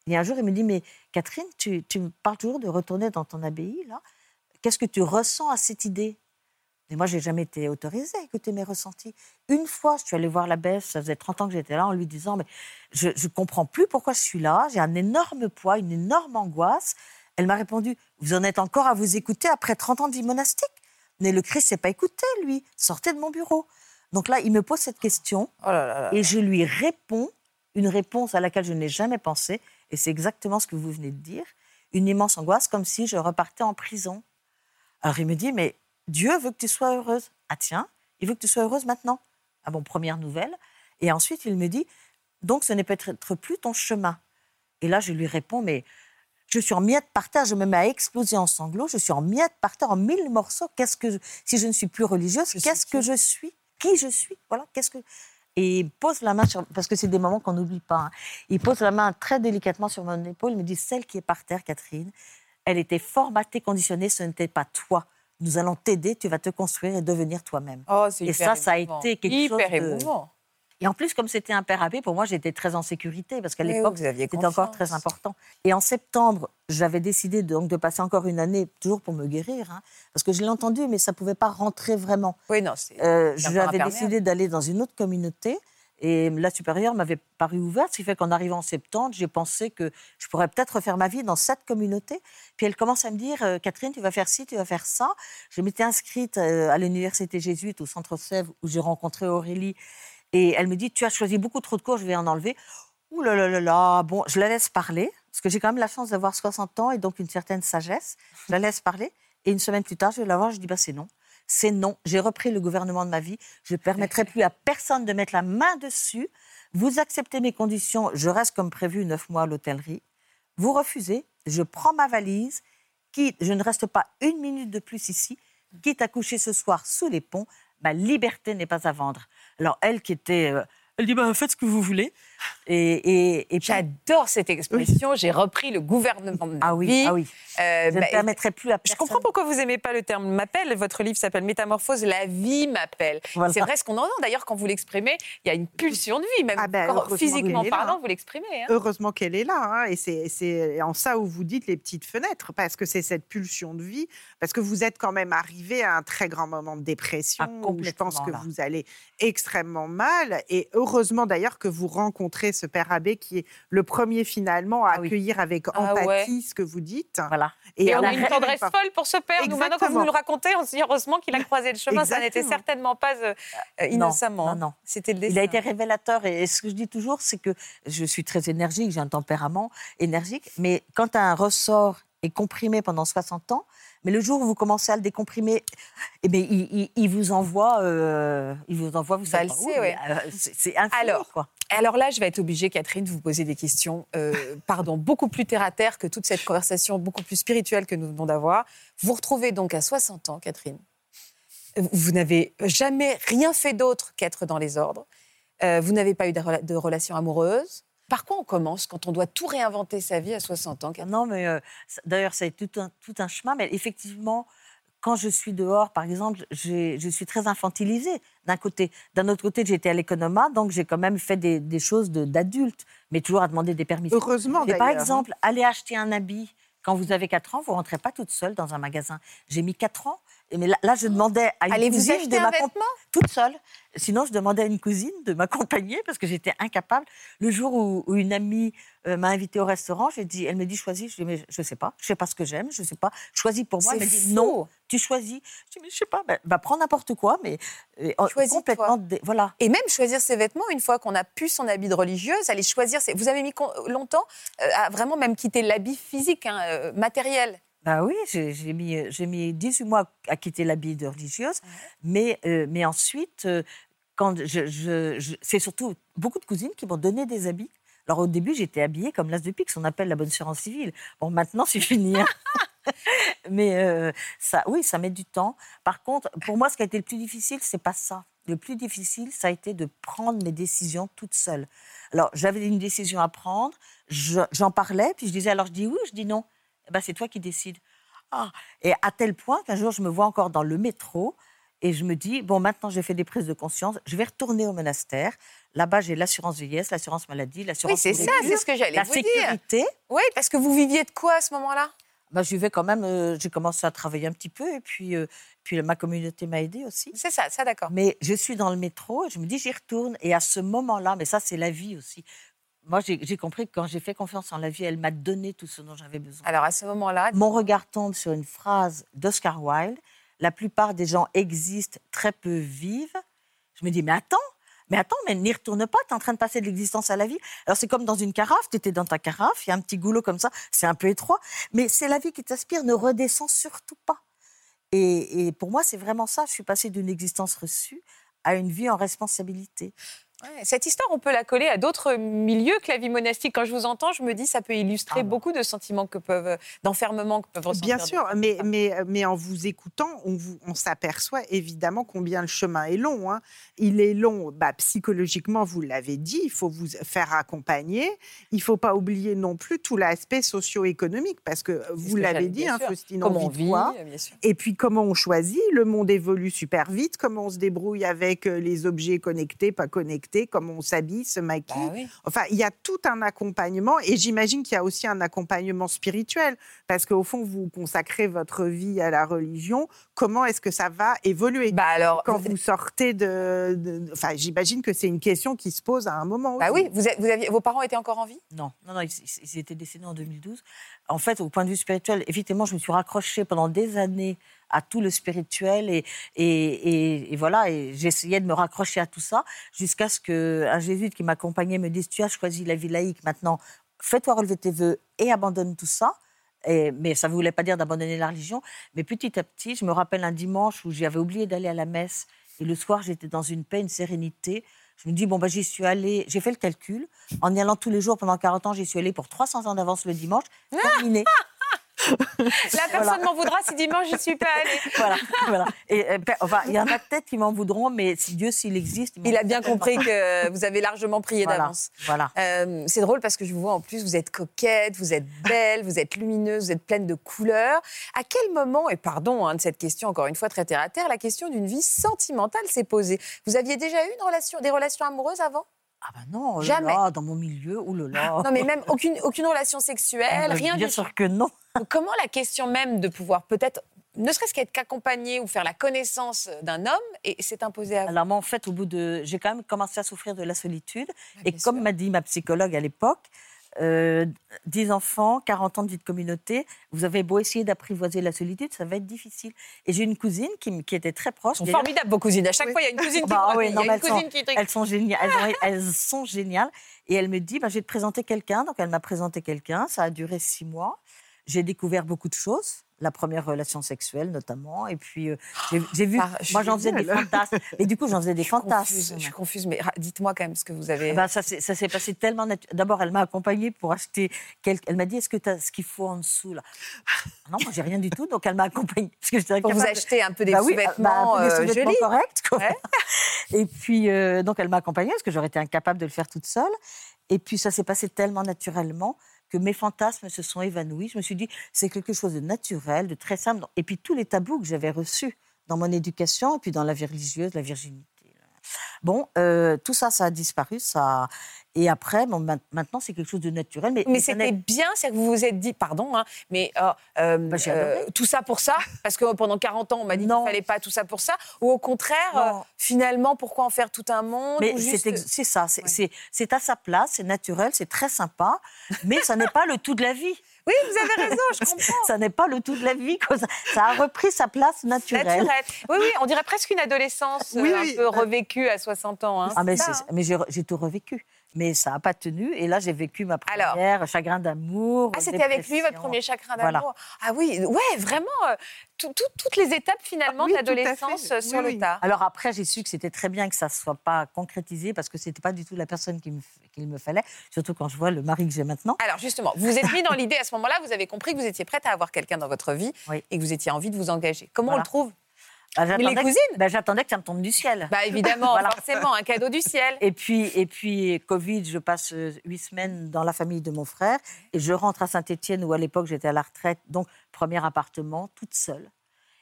B: Et un jour, il me dit, mais Catherine, tu, me parles toujours de retourner dans ton abbaye, là. Qu'est-ce que tu ressens à cette idée? Et moi, j'ai jamais été autorisée à écouter mes ressentis. Une fois, je suis allée voir l'abbesse, ça faisait 30 ans que j'étais là, en lui disant, mais je ne comprends plus pourquoi je suis là, j'ai un énorme poids, une énorme angoisse. Elle m'a répondu, vous en êtes encore à vous écouter après 30 ans de vie monastique Mais le Christ s'est pas écouté, lui. Sortez de mon bureau. Donc là, il me pose cette question oh et je lui réponds une réponse à laquelle je n'ai jamais pensé. Et c'est exactement ce que vous venez de dire. Une immense angoisse, comme si je repartais en prison. Alors il me dit, mais Dieu veut que tu sois heureuse. Ah tiens, il veut que tu sois heureuse maintenant. Ah bon, première nouvelle. Et ensuite, il me dit, donc ce n'est peut-être plus ton chemin. Et là, je lui réponds, mais je suis en miettes par terre, je me mets à exploser en sanglots, je suis en miettes par terre, en mille morceaux. Qu'est-ce que, si je ne suis plus religieuse, qu'est-ce que je suis? Qui je suis? Voilà, qu'est-ce que et il pose la main sur, parce que c'est des moments qu'on n'oublie pas. Hein. Il pose la main très délicatement sur mon épaule. Il me dit celle qui est par terre, Catherine, elle était formatée, conditionnée. Ce n'était pas toi. nous allons t'aider, tu vas te construire et devenir toi-même.
A: Oh,
B: Et ça, ça a
A: émouvant.
B: été quelque
A: hyper
B: chose de-
A: émouvant.
B: Et en plus, comme c'était un père abbé, pour moi, j'étais très en sécurité parce qu'à l'époque, c'était encore très important. Et en septembre, j'avais décidé de, donc de passer encore une année, toujours pour me guérir, hein, parce que je l'ai entendu, mais ça ne pouvait pas rentrer vraiment.
A: Oui, non, c'est.
B: Euh, J'avais décidé d'aller dans une autre communauté. Et la supérieure m'avait paru ouverte, ce qui fait qu'en arrivant en septembre, j'ai pensé que je pourrais peut-être refaire ma vie dans cette communauté. Puis elle commence à me dire, euh, Catherine, tu vas faire ci, tu vas faire ça. Je m'étais inscrite euh, à l'université jésuite au Centre Sèvres où j'ai rencontré Aurélie. Et elle me dit, tu as choisi beaucoup trop de cours, je vais en enlever. Ouh là là là bon, je la laisse parler, parce que j'ai quand même la chance d'avoir 60 ans et donc une certaine sagesse. Je la laisse parler. Et une semaine plus tard, je vais la voir, je dis, bah, c'est non. C'est non. J'ai repris le gouvernement de ma vie. Je ne permettrai plus à personne de mettre la main dessus. Vous acceptez mes conditions, je reste comme prévu neuf mois à l'hôtellerie. Vous refusez, je prends ma valise, quitte, je ne reste pas une minute de plus ici, quitte à coucher ce soir sous les ponts, ma liberté n'est pas à vendre. Alors elle qui était... euh, elle dit, bah, faites ce que vous voulez. Et, et, et puis-
A: J'adore cette expression. J'ai repris le gouvernement de ma
B: Ah oui,
A: vie.
B: ah oui.
A: Euh,
B: Je ne
A: bah,
B: permettrai plus à
A: Je
B: personne.
A: comprends pourquoi vous aimez pas le terme m'appelle. Votre livre s'appelle Métamorphose, la vie m'appelle.
B: Voilà.
A: C'est vrai ce qu'on entend d'ailleurs quand vous l'exprimez. Il y a une pulsion de vie, même
F: Ah ben, heureusement
A: physiquement
F: là,
A: parlant, vous l'exprimez. hein.
F: Heureusement qu'elle est là, hein, et c'est- en ça où vous dites les petites fenêtres, parce que c'est cette pulsion de vie, parce que vous êtes quand même arrivé à un très grand moment de dépression,
B: Ah,
F: où je pense que
B: là.
F: vous allez extrêmement mal, et heureusement d'ailleurs que vous rencontrez ce père abbé qui est le premier finalement à
B: Ah oui.
F: accueillir avec
A: Ah
F: empathie
A: ouais.
F: ce que vous dites.
B: Voilà.
A: Et on
F: à
A: a une tendresse folle pour ce père. Nous, maintenant que vous nous le racontez, on se dit heureusement qu'il a croisé le chemin. Ça n'était certainement pas euh, euh,
B: Non,
A: innocemment.
B: non,
A: hein.
B: non.
A: C'était le destin.
B: Il a été révélateur. Et ce que je dis toujours, c'est que je suis très énergique, j'ai un tempérament énergique. Mais quand un ressort est comprimé pendant 60 ans, mais le jour où vous commencez à le décomprimer, eh bien, il, il- il vous envoie, euh, il vous envoie, vous savez
A: ouais.
B: euh, c'est
A: Alors,
B: quoi.
A: Alors là, je vais être obligée, Catherine, de vous poser des questions, euh, pardon, beaucoup plus terre à terre que toute cette conversation, beaucoup plus spirituelle que nous venons d'avoir. Vous vous retrouvez donc à 60 ans, Catherine. Vous n'avez jamais rien fait d'autre qu'être dans les ordres. Vous n'avez pas eu de, rela- de relation amoureuse. Par quoi on commence quand on doit tout réinventer sa vie à 60 ans
B: Non, mais euh, d'ailleurs, ça a été tout un, tout un chemin. Mais effectivement, quand je suis dehors, par exemple, je suis très infantilisée d'un côté. D'un autre côté, j'étais à l'économa, donc j'ai quand même fait des, des choses de- d'adulte, mais toujours à demander des permissions.
F: Heureusement
B: Mais par
F: d'ailleurs.
B: exemple, aller acheter un habit quand vous avez 4 ans, vous rentrez pas toute seule dans un magasin. J'ai mis 4 ans, mais là, là, je demandais à une
A: Allez vous
B: cousine
A: acheter
B: de
A: vêtement?
B: Toute seule. Sinon, je demandais à une cousine de m'accompagner parce que j'étais incapable. Le jour où, où une amie euh, m'a invitée au restaurant, j'ai dit, elle me dit choisis. Je dis mais je sais pas, je sais pas ce que j'aime, je sais pas. Choisis pour moi. Elle me dit non, tu choisis. Je dis mais je sais pas, ben, va prendre n'importe quoi, mais euh, complètement. dé- Voilà.
A: Et même choisir ses vêtements, une fois qu'on a pu son habit de religieuse, aller choisir ses... Vous avez mis longtemps euh, à vraiment même quitter l'habit physique, hein, matériel.
B: Bah oui, j'ai mis, euh, mis 18 mois à quitter l'habit de religieuse, mais, euh, mais ensuite, euh, quand je, je- je- c'est surtout beaucoup de cousines qui m'ont donné des habits. Alors au début, j'étais habillée comme l'as de pique, on appelle la bonne sœur en civil. Bon, maintenant, c'est fini. hein. mais euh, ça, oui, ça met du temps. Par contre, pour moi, ce qui a été le plus difficile, c'est pas ça. Le plus difficile, ça a été de prendre mes décisions toute seule. Alors, j'avais une décision à prendre, je- j'en parlais, puis je disais, alors je dis oui, je dis non? Ben, c'est toi qui décides. Ah, et à tel point qu'un jour, je me vois encore dans le métro et je me dis, bon, maintenant j'ai fait des prises de conscience, je vais retourner au monastère. Là-bas, j'ai l'assurance vieillesse, l'assurance maladie,
A: Oui,
B: l'assurance
A: c'est ça, c'est ce que j'allais
B: la
A: vous dire.
B: sécurité.
A: Oui, parce que vous viviez de quoi à ce moment-là?
B: Bah, je vais quand même, euh, j'ai commencé à travailler un petit peu et puis, euh, puis ma communauté m'a aidé aussi.
A: C'est ça, ça d'accord.
B: Mais je suis dans le métro et je me dis, j'y retourne. Et à ce moment-là, mais ça, c'est la vie aussi. Moi, j'ai compris que quand j'ai fait confiance en la vie, elle m'a donné tout ce dont j'avais besoin.
A: Alors à ce moment-là,
B: Mon regard tombe sur une phrase d'Oscar Wilde. La plupart des gens existent, très peu vivent. Je me dis, mais attends, mais attends, mais n'y retourne pas, tu es en train de passer de l'existence à la vie. Alors c'est comme dans une carafe, tu étais dans ta carafe, il y a un petit goulot comme ça, c'est un peu étroit, mais c'est la vie qui t'aspire, ne redescends surtout pas. Et, et pour moi, c'est vraiment ça, je suis passée d'une existence reçue à une vie en responsabilité.
A: Ouais, cette histoire, on peut la coller à d'autres milieux que la vie monastique. Quand je vous entends, je me dis ça peut illustrer
B: Ah bah.
A: beaucoup de sentiments que peuvent, d'enfermement que peuvent ressentir.
F: Bien sûr, mais,
A: femmes.
F: mais, mais en vous écoutant, on, vous- on s'aperçoit évidemment combien le chemin est long. hein. Il est long bah, psychologiquement, vous l'avez dit, il faut vous faire accompagner. Il ne faut pas oublier non plus tout l'aspect socio-économique, parce que vous l'avez dit, hein. Faustine,
A: Comment on
F: vit quoi.
A: bien sûr.
F: Et puis comment on choisit Le monde évolue super vite. Comment on se débrouille avec euh, les objets connectés, pas connectés Comment on s'habille, se maquille
A: Bah oui.
F: Enfin, il y a tout un accompagnement et j'imagine qu'il y a aussi un accompagnement spirituel parce qu'au fond, vous consacrez votre vie à la religion. Comment est-ce que ça va évoluer
A: Bah alors,
F: quand
A: vous-
F: vous sortez de, de- Enfin, j'imagine que c'est une question qui se pose à un moment.
A: bah oui, vous, aviez, vos parents étaient encore en vie?
B: Non, non, non, ils, ils étaient décédés en 2012. En fait, au point de vue spirituel, effectivement, je me suis raccrochée pendant des années à tout le spirituel et, et, et- et voilà, et j'essayais de me raccrocher à tout ça jusqu'à ce qu'un jésuite qui m'accompagnait me dise Tu as choisi la vie laïque, maintenant fais-toi relever tes vœux et abandonne tout ça. Et, mais ça ne voulait pas dire d'abandonner la religion. Mais petit à petit, je me rappelle un dimanche où j'avais oublié d'aller à la messe. Et le soir, j'étais dans une paix, une sérénité. Je me dis, bon, bah, j'y suis allée, j'ai fait le calcul. En y allant tous les jours pendant 40 ans, j'y suis allée pour 300 ans d'avance le dimanche. Terminé.
A: La personne m'en voudra si dimanche j'y suis pas allée.
B: voilà, voilà. Et, euh, enfin, il y en a peut-être qui m'en voudront, mais si Dieu, s'il existe.
A: Il a bien compris que vous avez largement prié
B: Voilà,
A: d'avance.
B: voilà.
A: Euh, c'est drôle parce que je vous vois en plus, vous êtes coquette, vous êtes belle, vous êtes lumineuse, vous êtes pleine de couleurs. À quel moment, et pardon hein, de cette question encore une fois très terre à terre, la question d'une vie sentimentale s'est posée? Vous aviez déjà eu une relation, des relations amoureuses avant?
B: Ah ben non, oh
A: Jamais.
B: là, dans mon milieu, oh là là.
A: Non mais même aucune, aucune relation sexuelle, rien du
B: Bien
A: tout.
B: sûr que non.
A: Donc, Comment la question même de pouvoir peut-être, ne serait-ce qu'être qu'accompagné ou faire la connaissance d'un homme, et s'est imposée à vous
B: Alors moi, en fait, au bout de... J'ai quand même commencé à souffrir de la solitude.
A: Ah,
B: Et comme m'a dit ma psychologue à l'époque, euh, 10 enfants, 40 ans de vie de communauté, vous avez beau essayer d'apprivoiser la solitude, ça va être difficile. Et j'ai une cousine qui, qui était très proche.
A: Elles sont formidables, vos cousines. À chaque
F: Oui.
A: fois, il y a une cousine qui
B: Bah oui, non,
A: Il y a
B: mais
A: une
B: elles sont-
A: cousine qui
B: Elles sont géniales. Elles, ont- elles sont géniales. Et elle me dit, bah, je vais te présenter quelqu'un. Donc elle m'a présenté quelqu'un. Ça a duré six mois. J'ai découvert beaucoup de choses. La première relation sexuelle notamment. Et puis euh, j'ai- vu.
A: Par- je
B: moi, j'en faisais des fantasmes. Et du coup, j'en faisais des
A: Je confuse,
B: fantasmes.
A: je suis confuse, mais dites-moi quand même ce que vous avez.
B: Bah, ça s'est passé tellement naturellement. D'abord, elle m'a accompagnée pour acheter. quel- Elle m'a dit Est-ce que tu as ce qu'il faut en dessous là? Ah Non, moi, j'ai rien du tout. Donc, elle m'a accompagnée. Parce que j'étais
A: pour vous acheter un peu des
B: Bah
A: sous-vêtements
B: bah, un peu des
A: euh,
B: sous-vêtements
A: jolis.
B: corrects, quoi.
A: Ouais.
B: Et puis, euh, donc, elle m'a accompagnée parce que j'aurais été incapable de le faire toute seule. Et puis, ça s'est passé tellement naturellement que mes fantasmes se sont évanouis. Je me suis dit, c'est quelque chose de naturel, de très simple. Et puis, tous les tabous que j'avais reçus dans mon éducation et puis dans la vie religieuse, la virginité. Bon, euh, tout ça, ça a disparu. Ça... Et après, bon, ma- maintenant, c'est quelque chose de naturel. Mais,
A: Mais c'était bien, c'est que vous vous êtes dit, pardon, hein, mais euh, euh,
B: Bah,
A: tout ça pour ça? Parce que pendant 40 ans, on m'a dit qu'il ne fallait pas tout ça pour ça? Ou au contraire, finalement, pourquoi en faire tout un monde
B: Mais
A: juste-
B: c'est ça, c'est
A: Ouais.
B: c'est- c'est à sa place, c'est naturel, c'est très sympa, mais ça n'est pas le tout de la vie.
A: Oui, vous avez raison, je comprends.
B: Ça n'est pas le tout de la vie. quoi. Ça, a repris sa place naturelle.
A: Naturel. Oui, oui, on dirait presque une adolescence euh,
F: Oui,
A: un
F: oui.
A: peu revécue à 60 ans. hein.
B: Ah, mais,
A: ça, hein.
B: mais j'ai tout revécu. Mais ça n'a pas tenu. Et là, j'ai vécu ma
A: Alors.
B: première chagrin d'amour.
A: Ah, c'était avec lui votre premier
B: Voilà.
A: d'amour. Ah oui, ouais, vraiment. euh, tout- tout- toutes les étapes finalement
F: Ah oui,
A: de
F: fait.
A: l'adolescence euh, sur
F: Oui,
A: le
F: oui.
A: tas.
B: Alors après, j'ai su que c'était très bien que ça ne soit pas concrétisé parce que c'était pas du tout la personne qu'il me, qu'il me fallait, surtout quand je vois le mari que j'ai maintenant.
A: Alors justement, vous êtes mis dans l'idée à ce moment-là, vous avez compris que vous étiez prête à avoir quelqu'un dans votre vie
B: Oui.
A: et que vous étiez envie de vous engager. Comment on le trouve?
B: Bah,
A: les
B: que-
A: cousines
B: bah, J'attendais que ça me tombe du ciel.
A: Bah évidemment,
B: Voilà.
A: forcément, un cadeau du ciel.
B: Et puis, et puis, Covid, je passe euh, huit semaines dans la famille de mon frère et je rentre à Saint-Étienne où à l'époque j'étais à la retraite, donc premier appartement, toute seule.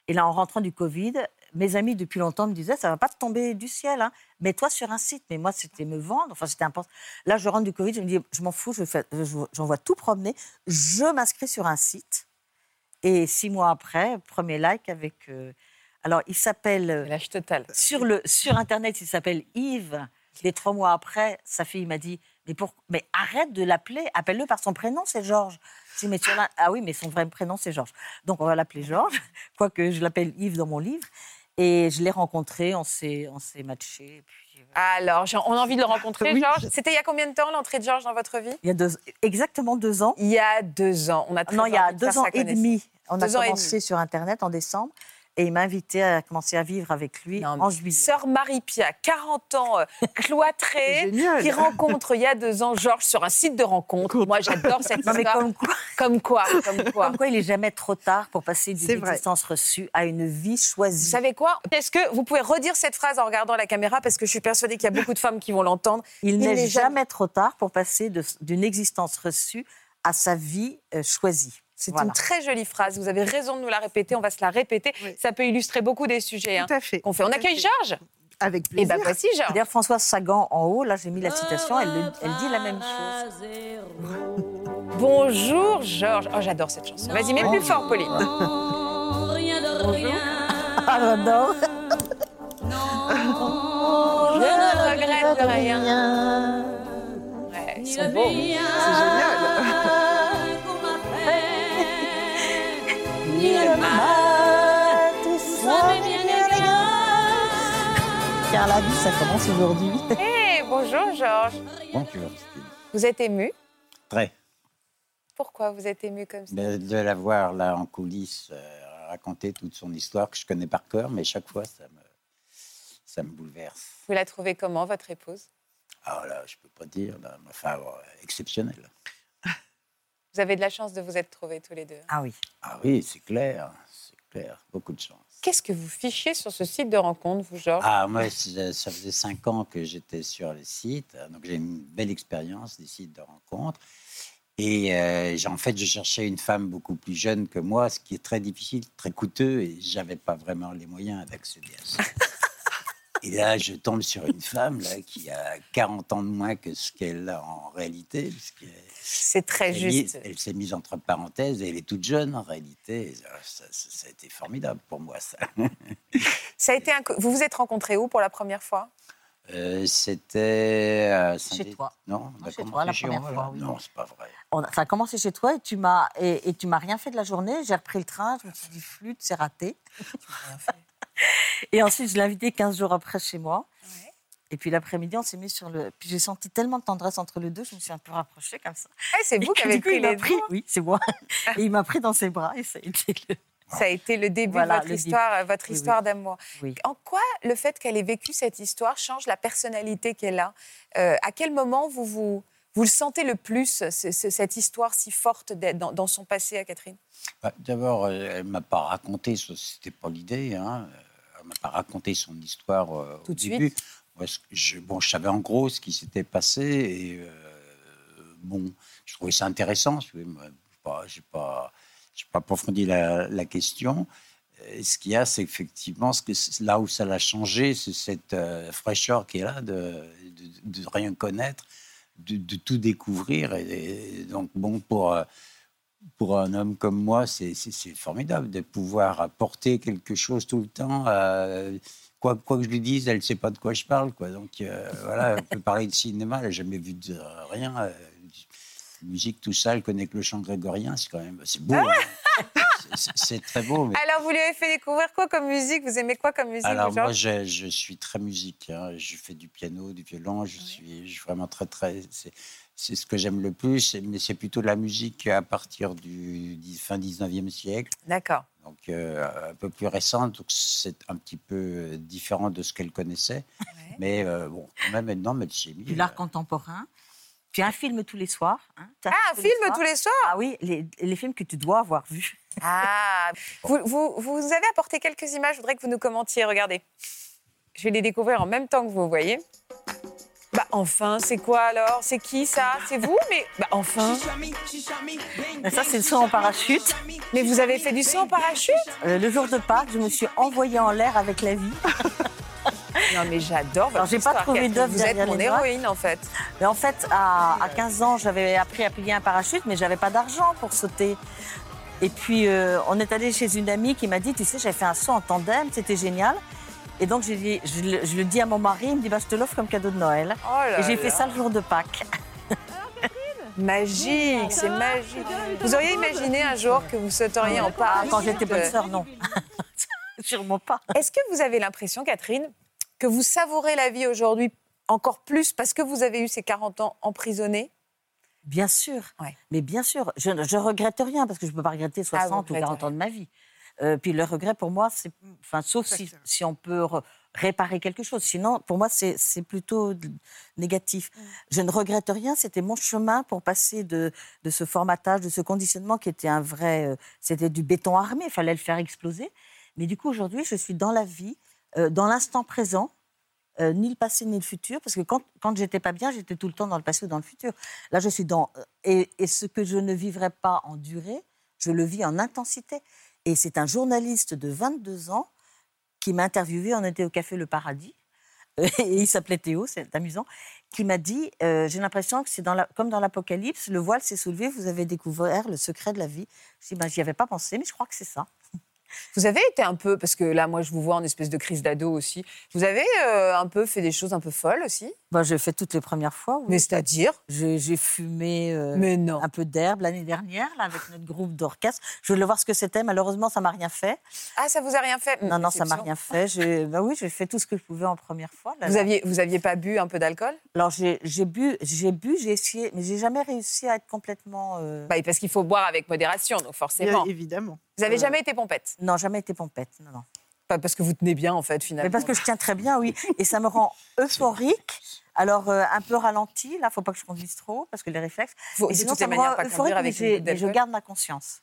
B: Et là, en rentrant du Covid, mes amis depuis longtemps me disaient ça va pas te tomber du ciel, hein. mets-toi sur un site. Mais moi, c'était me vendre. Enfin, c'était important. Là, je rentre du Covid, je me dis je m'en fous, je fais, je- j'envoie tout promener, je m'inscris sur un site. Et six mois après, premier like avec. euh, alors, il s'appelle. euh,
A: L'âge total.
B: sur, le, sur Internet, il s'appelle Yves. Les trois mois après, sa fille m'a dit mais, pour, mais arrête de l'appeler, appelle-le par son prénom, c'est Georges. J'ai dit, mais sur la- Ah oui, mais son vrai prénom, c'est Georges. Donc on va l'appeler Georges, quoique je l'appelle Yves dans mon livre. Et je l'ai rencontré, on s'est matché. Puis, euh,
A: Alors, on a envie de le rencontrer,
F: Oui.
A: Georges. C'était il y a combien de temps l'entrée de Georges dans votre vie?
B: Il y a deux, exactement deux ans.
A: Il y a deux ans. On a
B: non, il y a deux ans et demi. On a
A: et
B: commencé sur Internet en décembre. Et il m'a invité à commencer à vivre avec lui
A: Non,
B: en juillet.
A: Sœur Marie-Pia, 40 ans, euh, cloîtrée, qui rencontre il y a deux ans Georges sur un site de rencontre. Moi, j'adore cette
B: Non, mais
A: histoire.
B: comme quoi,
A: Comme quoi, comme quoi.
B: comme quoi, il est jamais trop tard pour passer d'une
F: vrai.
B: existence reçue à une vie choisie.
A: Vous savez quoi? Est-ce que vous pouvez redire cette phrase en regardant la caméra? Parce que je suis persuadée qu'il y a beaucoup de femmes qui vont l'entendre.
B: Il
A: n'est
B: n'est
A: jamais-
B: jamais trop tard pour passer d'une existence reçue à sa vie euh, choisie.
A: C'est
B: Voilà.
A: une très jolie phrase. Vous avez raison de nous la répéter. On va se la répéter.
F: Oui.
A: Ça peut illustrer beaucoup des sujets hein,
F: Tout à fait.
A: qu'on fait. On accueille. Georges
F: Avec
A: Et
F: plaisir.
A: ben voici Georges.
B: D'ailleurs, Françoise Sagan, en haut, là, j'ai mis la citation, elle, le- elle dit la même chose.
A: Bonjour Georges. Oh, j'adore cette chanson. Vas-y, mets plus fort, Pauline.
B: Ah, j'adore.
A: Je ne regrette rien. Ouais, ils sont beaux.
F: C'est génial.
B: Car la vie, ça commence aujourd'hui.
A: Eh, bonjour Georges.
G: Bonjour, Christine.
A: Vous êtes ému?
G: Très.
A: Pourquoi vous êtes ému comme ça?
G: Mais de la voir là en coulisses euh, raconter toute son histoire que je connais par cœur, mais chaque fois ça me, ça me bouleverse.
A: Vous la trouvez comment, votre épouse?
G: Ah là, je peux pas dire, enfin, euh, exceptionnel.
A: Vous avez de la chance de vous être trouvés tous les deux.
B: Ah oui.
G: Ah oui, c'est clair, c'est clair, beaucoup de chance.
A: Qu'est-ce que vous fichez sur ce site de rencontre, vous, Georges?
G: Ah, moi, c'est- ça faisait cinq ans que j'étais sur les sites, donc j'ai une belle expérience des sites de rencontres. Et euh, en fait, je cherchais une femme beaucoup plus jeune que moi, ce qui est très difficile, très coûteux, et j'avais pas vraiment les moyens d'accéder à ça. Et là, je tombe sur une femme là, qui a 40 ans de moins que ce qu'elle a en réalité. parce qu'elle-
A: C'est très
G: elle,
A: juste.
G: est- elle s'est mise entre parenthèses et elle est toute jeune en réalité. Et ça, ça- ça a été formidable pour moi, ça.
A: Ça a été un... Vous vous êtes rencontrés où pour la première fois?
G: Euh, C'était.
B: Chez toi.
G: Non, on a
B: chez
G: commencé
B: toi, la
G: chez
B: première fois, oui.
G: Non, c'est pas vrai.
B: On a- ça a commencé chez toi et tu m'as et, et tu m'as rien fait de la journée. J'ai repris le train, je me suis dit flûte, c'est raté. Et ensuite, je l'ai invité 15 jours après chez moi.
A: Ouais.
B: Et puis l'après-midi, on s'est mis sur le. Puis j'ai senti tellement de tendresse entre les deux, je me suis un peu rapprochée comme ça.
A: Ah, C'est vous
B: Et
A: qui
B: du
A: avez
B: coup,
A: pris
B: il m'a
A: les
B: pris. Oui, c'est moi. Et il m'a pris dans ses bras et ça a été le.
A: Ça a été le début
B: Voilà,
A: de votre histoire, euh, votre
B: Oui, oui.
A: histoire d'amour.
B: Oui.
A: En quoi le fait qu'elle ait vécu cette histoire change la personnalité qu'elle a? Euh, À quel moment vous, vous, vous le sentez le plus, ce- ce- cette histoire si forte dans, dans son passé à Catherine?
G: Bah, D'abord, euh, elle m'a pas raconté, ce c'était pas l'idée. Hein. M'a pas raconté son histoire euh,
A: Tout
G: au
A: de
G: début. Que je, bon, je savais en gros ce qui s'était passé et euh, bon, je trouvais ça intéressant. Je n'ai pas, pas, pas approfondi la, la question. Ce qu'il y a, c'est effectivement ce que, là où ça l'a changé, c'est cette euh, fraîcheur qui est là de, de, de rien connaître, de, de tout découvrir. Et, et donc, bon, pour, pour un homme comme moi, c'est formidable de pouvoir apporter quelque chose tout le temps. euh, quoi, quoi que je lui dise, elle ne sait pas de quoi je parle. Quoi. Donc, euh, voilà, on peut parler de cinéma, elle n'a jamais vu de rien. euh, musique, tout ça, elle connaît que le chant grégorien, c'est quand même c'est beau. hein. C'est- très beau. Mais...
A: Alors, vous lui avez fait découvrir quoi comme musique? Vous aimez quoi comme musique,
G: Alors moi, je, je suis très musique. hein. Je fais du piano, du violon. Je suis, je suis vraiment très très. C'est, ce que j'aime le plus. Mais c'est plutôt de la musique à partir du, du fin 19e siècle,
A: D'accord.
G: donc euh, un peu plus récente. Donc c'est un petit peu différent de ce qu'elle connaissait.
A: Ouais.
G: Mais euh, bon, quand même maintenant, mis.
B: Du l'art contemporain. Puis un film tous les soirs. hein.
A: Ah, un film tous les soirs?
B: Ah oui, les, les films que tu dois avoir vus.
A: Ah vous, vous, vous avez apporté quelques images, je voudrais que vous nous commentiez. Regardez. Je vais les découvrir en même temps que vous voyez. Bah enfin, c'est quoi alors? C'est qui ça? C'est vous? Mais bah enfin
B: ça, c'est le saut en parachute.
A: Mais vous avez fait du saut en parachute?
B: Euh, le jour de Pâques, je me suis envoyée en l'air avec la vie.
A: Non mais j'adore votre
B: Alors, j'ai pas trouvé d'œuvre
A: Vous êtes mon héroïne en fait.
B: Mais en fait, à, à 15 ans, j'avais appris à plier un parachute, mais j'avais pas d'argent pour sauter. Et puis, euh, on est allé chez une amie qui m'a dit, tu sais, j'avais fait un saut en tandem, c'était génial. Et donc, j'ai dit, je, le- je le dis à mon mari, il me dit, bah, je te l'offre comme cadeau de Noël.
A: Oh là
B: Et j'ai fait ça le jour de Pâques.
A: Magique, c'est magique. Vous auriez imaginé un jour que vous sauteriez en
B: Ah,
A: parachute
B: quand j'étais bonne sœur, non. Sûrement pas.
A: Est-ce que vous avez l'impression, Catherine, que vous savourez la vie aujourd'hui encore plus parce que vous avez eu ces 40 ans emprisonnés?
B: Bien sûr.
A: Ouais.
B: Mais bien sûr, je ne regrette rien parce que je ne peux pas regretter 60 ou
A: regrettez
B: 40 ans de ma vie. Euh, puis le regret, pour moi, c'est, enfin, sauf si, on peut re- réparer quelque chose. Sinon, pour moi, c'est, c'est plutôt négatif. Je ne regrette rien. C'était mon chemin pour passer de, de ce formatage, de ce conditionnement qui était un vrai, euh, c'était du béton armé. Il fallait le faire exploser. Mais du coup, aujourd'hui, je suis dans la vie, euh, dans l'instant présent. euh, ni le passé ni le futur, parce que quand, quand j'étais pas bien, j'étais tout le temps dans le passé ou dans le futur. Là, je suis dans. Et, et ce que je ne vivrais pas en durée, je le vis en intensité. Et c'est un journaliste de 22 ans qui m'a interviewé, on était au Café Le Paradis, et il s'appelait Théo, c'est amusant, qui m'a dit euh, J'ai l'impression que c'est comme dans l'Apocalypse, le voile s'est soulevé, vous avez découvert le secret de la vie. Je dis ben, J'y avais pas pensé, mais je crois que c'est ça.
A: Vous avez été un peu, parce que là, moi, je vous vois en espèce de crise d'ado aussi. Vous avez euh, un peu fait des choses un peu folles aussi?
B: Ben, j'ai fait toutes les premières fois. oui.
A: Mais c'est-à-dire?
B: J'ai fumé euh,
A: Mais non.
B: un peu d'herbe l'année dernière là, avec notre groupe d'orchestre. Je voulais voir ce que c'était. Malheureusement, ça m'a rien fait.
A: Ah, ça vous a rien fait?
B: Non, non, ça m'a rien fait. Ben oui, j'ai fait tout ce que je pouvais en première fois. là,
A: Vous
B: là.
A: aviez, vous aviez pas bu un peu d'alcool?
B: Alors j'ai j'ai bu, j'ai bu, j'ai essayé, mais j'ai jamais réussi à être complètement. euh,
A: bah, Parce qu'il faut boire avec modération, donc forcément.
F: Bien évidemment.
A: Vous avez
F: Euh,
A: jamais été pompette?
B: Non, jamais été pompette. Non, non.
A: Pas parce que vous tenez bien, en fait, finalement.
B: Mais parce que je tiens très bien, oui. Et ça me rend euphorique. Alors euh, un peu ralenti. Là, faut pas que je conduise trop parce que les réflexes.
A: Faut-
B: Et sinon, ça me rend euphorique, mais, je garde ma conscience.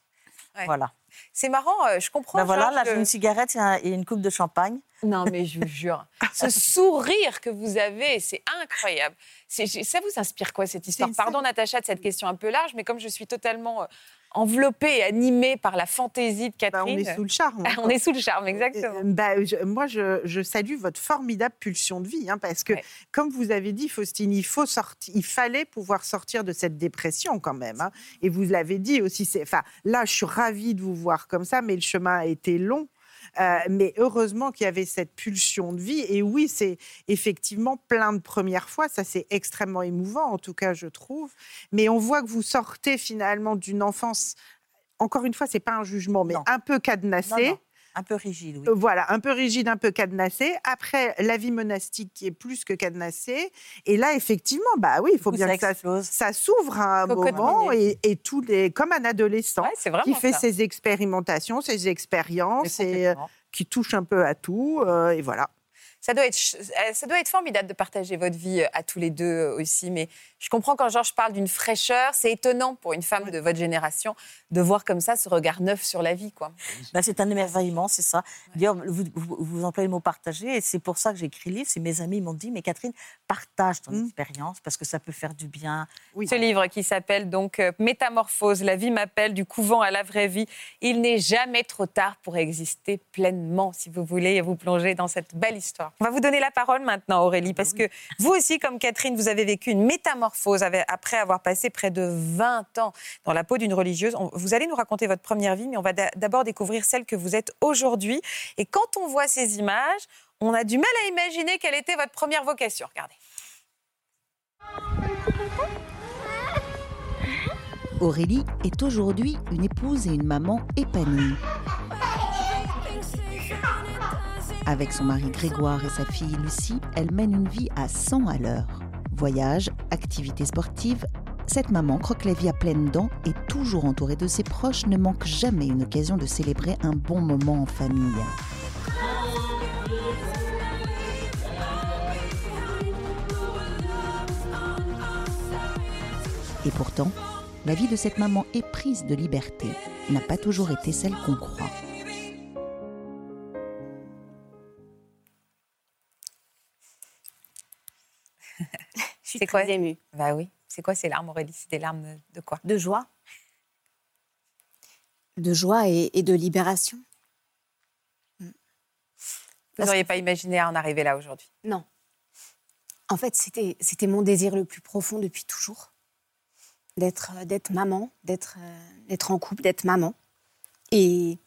A: Ouais.
B: Voilà.
A: C'est marrant, euh, je comprends.
B: Ben voilà, là j'ai
A: le-
B: une cigarette et, un- et une coupe de champagne.
A: Non, mais je vous jure, ce sourire que vous avez, c'est incroyable. Ça vous inspire quoi cette histoire? Pardon, Natacha, de cette question un peu large, mais comme je suis totalement enveloppée et animée par la fantaisie de
F: bah,
A: Catherine,
F: on est sous le charme.
A: on est sous le charme, exactement.
F: Euh, bah, je- moi, je, je salue votre formidable pulsion de vie, hein, parce que,
A: Ouais.
F: comme vous avez dit, Faustine, il, faut sortir, il fallait pouvoir sortir de cette dépression quand même. hein. Et vous l'avez dit aussi. Enfin, là, je suis ravie de vous voir comme ça, mais le chemin a été long. Euh, mais heureusement qu'il y avait cette pulsion de vie. Et oui, c'est effectivement plein de premières fois. Ça, c'est extrêmement émouvant, en tout cas, je trouve. Mais on voit que vous sortez finalement d'une enfance. Encore une fois, c'est pas un jugement, mais
B: Non.
F: un peu
B: Non, non, un peu rigide, oui.
F: Euh, Voilà, un peu rigide, un peu cadenassé. Après, la vie monastique qui est plus que cadenassée. Et là, effectivement, bah oui, il faut
B: coup,
F: bien
B: ça
F: que ça,
B: explose.
F: ça s'ouvre à un moment et, et tous les, comme un adolescent
A: Ouais,
F: qui fait
A: ça.
F: ses expérimentations, ses expériences et euh, qui touche un peu à tout. euh, et voilà.
A: Ça doit, être, euh, ça doit être formidable de partager votre vie euh, à tous les deux euh, aussi. Mais je comprends quand Georges parle d'une fraîcheur. C'est étonnant pour une femme de votre génération de voir comme ça ce regard neuf sur la vie. Quoi.
B: Ben, c'est un émerveillement, c'est ça. D'ailleurs, vous, vous, vous employez le mot partager, et c'est pour ça que j'ai écrit le livre. C'est mes amis m'ont dit, mais Catherine, partage ton
F: Mm.
B: expérience parce que ça peut faire du bien.
F: Oui.
A: Ce livre qui s'appelle donc Métamorphose, la vie m'appelle du couvent à la vraie vie. Il n'est jamais trop tard pour exister pleinement, si vous voulez vous plonger dans cette belle histoire. On va vous donner la parole maintenant, Aurélie, parce que vous aussi, comme Catherine, vous avez vécu une métamorphose après avoir passé près de 20 ans dans la peau d'une religieuse. On- vous allez nous raconter votre première vie, mais on va d'a- d'abord découvrir celle que vous êtes aujourd'hui. Et quand on voit ces images, on a du mal à imaginer quelle était votre première vocation. Regardez.
D: Aurélie est aujourd'hui une épouse et une maman épanouie. Avec son mari Grégoire et sa fille Lucie, elle mène une vie à 100 à l'heure. Voyages, activités sportives, cette maman croque la vie à pleines dents et toujours entourée de ses proches ne manque jamais une occasion de célébrer un bon moment en famille. Et pourtant, la vie de cette maman éprise de liberté n'a pas toujours été celle qu'on croit.
H: Suis
A: C'est
H: très
A: quoi
H: émue.
A: Bah oui. C'est quoi ces larmes, Aurélie? C'est des larmes de quoi?
H: De joie. De joie et, et de libération. Mm.
A: Vous n'auriez pas imaginé en arriver là aujourd'hui?
H: Non. En fait, c'était c'était mon désir le plus profond depuis toujours. D'être euh, d'être maman, d'être euh, d'être en couple, d'être maman. Et,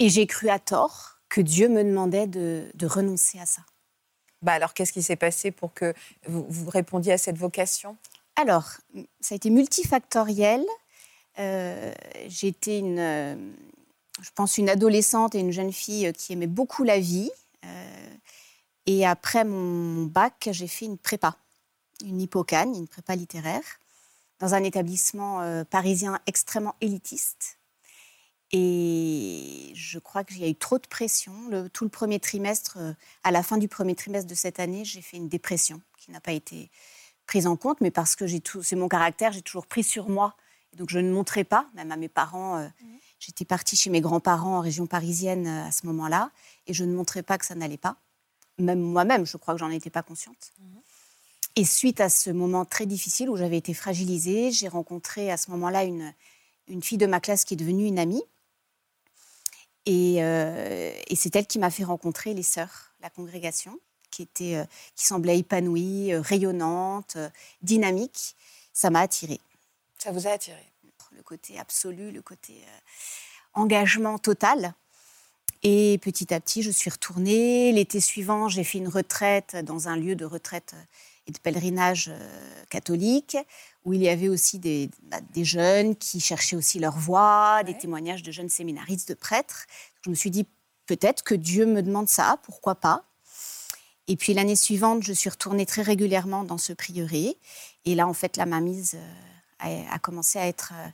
H: et j'ai cru à tort que Dieu me demandait de, de renoncer à ça.
A: Bah alors, qu'est-ce qui s'est passé pour que vous, répondiez à cette vocation?
H: Alors, ça a été multifactoriel. Euh, J'étais une, euh, je pense, une adolescente et une jeune fille qui aimait beaucoup la vie. Euh, et après mon bac, j'ai fait une prépa, une hippocane, une prépa littéraire, dans un établissement euh, parisien extrêmement élitiste. Et je crois qu'il y a eu trop de pression. Le, tout le premier trimestre, euh, à la fin du premier trimestre de cette année, j'ai fait une dépression qui n'a pas été prise en compte, mais parce que c'est mon caractère, j'ai toujours pris sur moi. Et donc je ne montrais pas, même à mes parents. Euh, mmh. J'étais partie chez mes grands-parents en région parisienne euh, à ce moment-là, et je ne montrais pas que ça n'allait pas. Même moi-même, je crois que j'en étais pas consciente. Mmh. Et suite à ce moment très difficile où j'avais été fragilisée, j'ai rencontré à ce moment-là une, une fille de ma classe qui est devenue une amie euh, et, c'est elle qui m'a fait rencontrer les sœurs, la congrégation, qui, était, euh, qui semblait épanouie, euh, rayonnante, dynamique. Ça m'a attirée.
A: Ça vous a attiré
H: Le côté absolu, le côté engagement total. Et petit à petit, je suis retournée. L'été suivant, j'ai fait une retraite dans un lieu de retraite et de pèlerinage catholique où il y avait aussi des, bah, des jeunes qui cherchaient aussi leur voie, des témoignages de jeunes séminaristes, de prêtres. Je me suis dit, peut-être que Dieu me demande ça, pourquoi pas Et puis l'année suivante, je suis retournée très régulièrement dans ce prieuré. Et là, en fait, la mainmise euh, a, commencé à être euh,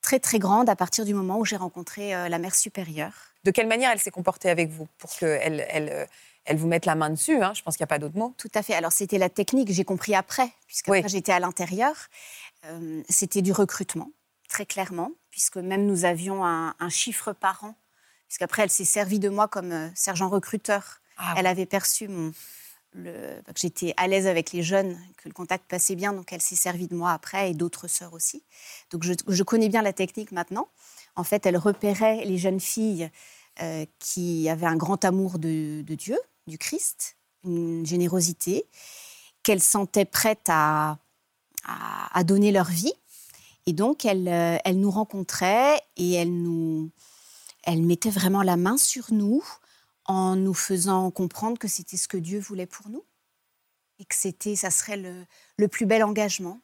H: très, très grande à partir du moment où j'ai rencontré euh, la mère supérieure.
A: De quelle manière elle s'est comportée avec vous pour qu'elle elle, elle vous mette la main dessus. Hein. Je pense qu'il n'y a pas d'autre mot.
H: Tout à fait. Alors, c'était la technique, j'ai compris après, puisque j'étais à l'intérieur. Euh, c'était du recrutement, très clairement, puisque même nous avions un, chiffre par an, puisqu'après, elle s'est servie de moi comme euh, sergent recruteur. Ah elle avait perçu mon, le, que j'étais à l'aise avec les jeunes, que le contact passait bien, donc elle s'est servie de moi après, et d'autres sœurs aussi. Donc, je, connais bien la technique maintenant. En fait, elle repérait les jeunes filles euh, qui avaient un grand amour de Dieu, du Christ, une générosité, qu'elles sentaient prêtes à, à, donner leur vie. Et donc, elles, euh, elles nous rencontraient et elles nous, elles mettaient vraiment la main sur nous en nous faisant comprendre que c'était ce que Dieu voulait pour nous et que c'était, ça serait le, le plus bel engagement.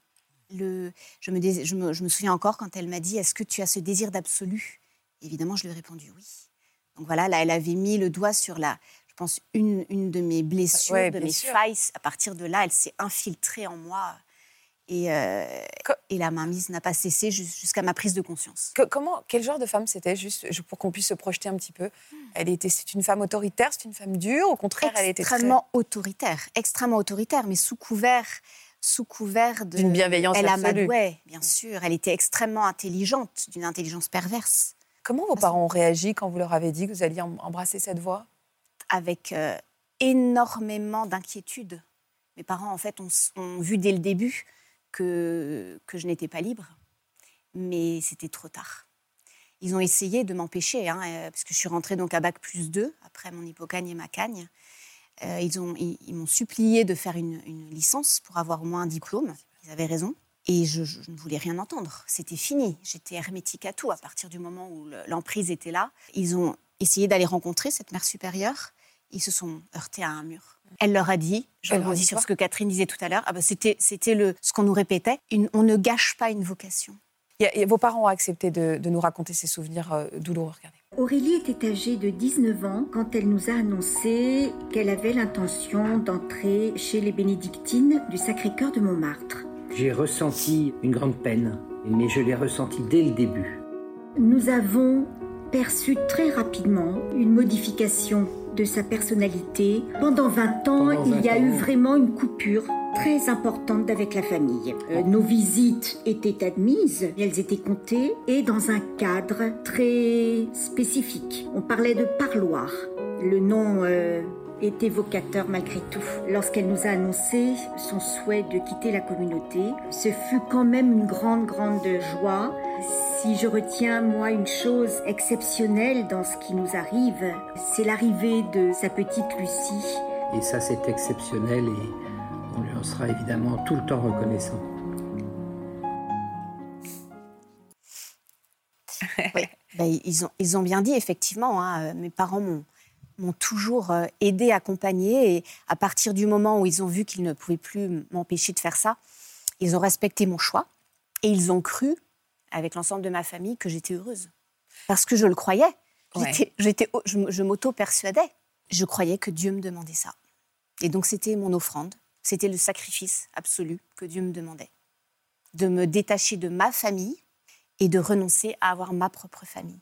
H: Le, je, me, je, me, je me souviens encore quand elle m'a dit Est-ce que tu as ce désir d'absolu? Évidemment, je lui ai répondu oui. Donc voilà, là, elle avait mis le doigt sur la, pense, une, une de mes blessures, de mes failles. À partir de là, elle s'est infiltrée en moi. Et, euh, et la mainmise n'a pas cessé jusqu'à ma prise de conscience.
A: comment, quel genre de femme c'était, juste pour qu'on puisse se projeter un petit peu? Elle était, c'est une femme autoritaire, c'est une femme dure. Au contraire, elle était
H: extrêmement autoritaire, extrêmement autoritaire, mais sous couvert, sous couvert
A: d'une bienveillance
H: elle
A: absolue.
H: bien sûr. Elle était extrêmement intelligente, d'une intelligence perverse.
A: Comment vos parents ont réagi quand vous leur avez dit que vous alliez embrasser cette voie
H: avec euh, énormément d'inquiétude. Mes parents, en fait, ont, vu dès le début que, que je n'étais pas libre, mais c'était trop tard. Ils ont essayé de m'empêcher, hein, euh, parce que je suis rentrée donc à Bac plus 2, après mon hypocagne et ma cagne. Euh, ils m'ont ils, supplié de faire une, licence pour avoir au moins un diplôme. Ils avaient raison. Et je ne voulais rien entendre. C'était fini. J'étais hermétique à tout à partir du moment où l'emprise était là. Ils ont essayé d'aller rencontrer cette mère supérieure ils se sont heurtés à un mur. Elle leur a dit, je rebondis sur ce que Catherine disait tout à l'heure, ah ben c'était, c'était le, ce qu'on nous répétait, on ne gâche pas une vocation.
A: vos parents ont accepté de, nous raconter ces souvenirs euh, douloureux. Regardez.
I: Aurélie était âgée de 19 ans quand elle nous a annoncé qu'elle avait l'intention d'entrer chez les bénédictines du Sacré-Cœur de Montmartre.
J: J'ai ressenti une grande peine, mais je l'ai ressenti dès le début.
I: Nous avons perçu très rapidement une modification de sa personnalité. Pendant 20 ans, il y a eu vraiment une coupure très importante avec la famille. Euh, nos visites étaient admises, elles étaient comptées et dans un cadre très spécifique. On parlait de parloir. Le nom euh, est évocateur malgré tout. Lorsqu'elle nous a annoncé son souhait de quitter la communauté, ce fut quand même une grande, grande joie. Si je retiens, moi, une chose exceptionnelle dans ce qui nous arrive, c'est l'arrivée de sa petite Lucie.
J: Et ça, c'est exceptionnel et on lui en sera évidemment tout le temps reconnaissant.
H: Oui, ben, ils, ont, ils ont bien dit, effectivement. Hein, mes parents m'ont toujours euh, aidé, accompagné. Et à partir du moment où ils ont vu qu'ils ne pouvaient plus m'empêcher de faire ça, ils ont respecté mon choix. Et ils ont cru avec l'ensemble de ma famille que j'étais heureuse. Parce que je le croyais. J'étais, je, je m'auto-persuadais. Je croyais que Dieu me demandait ça. Et donc c'était mon offrande, c'était le sacrifice absolu que Dieu me demandait. De me détacher de ma famille et de renoncer à avoir ma propre famille.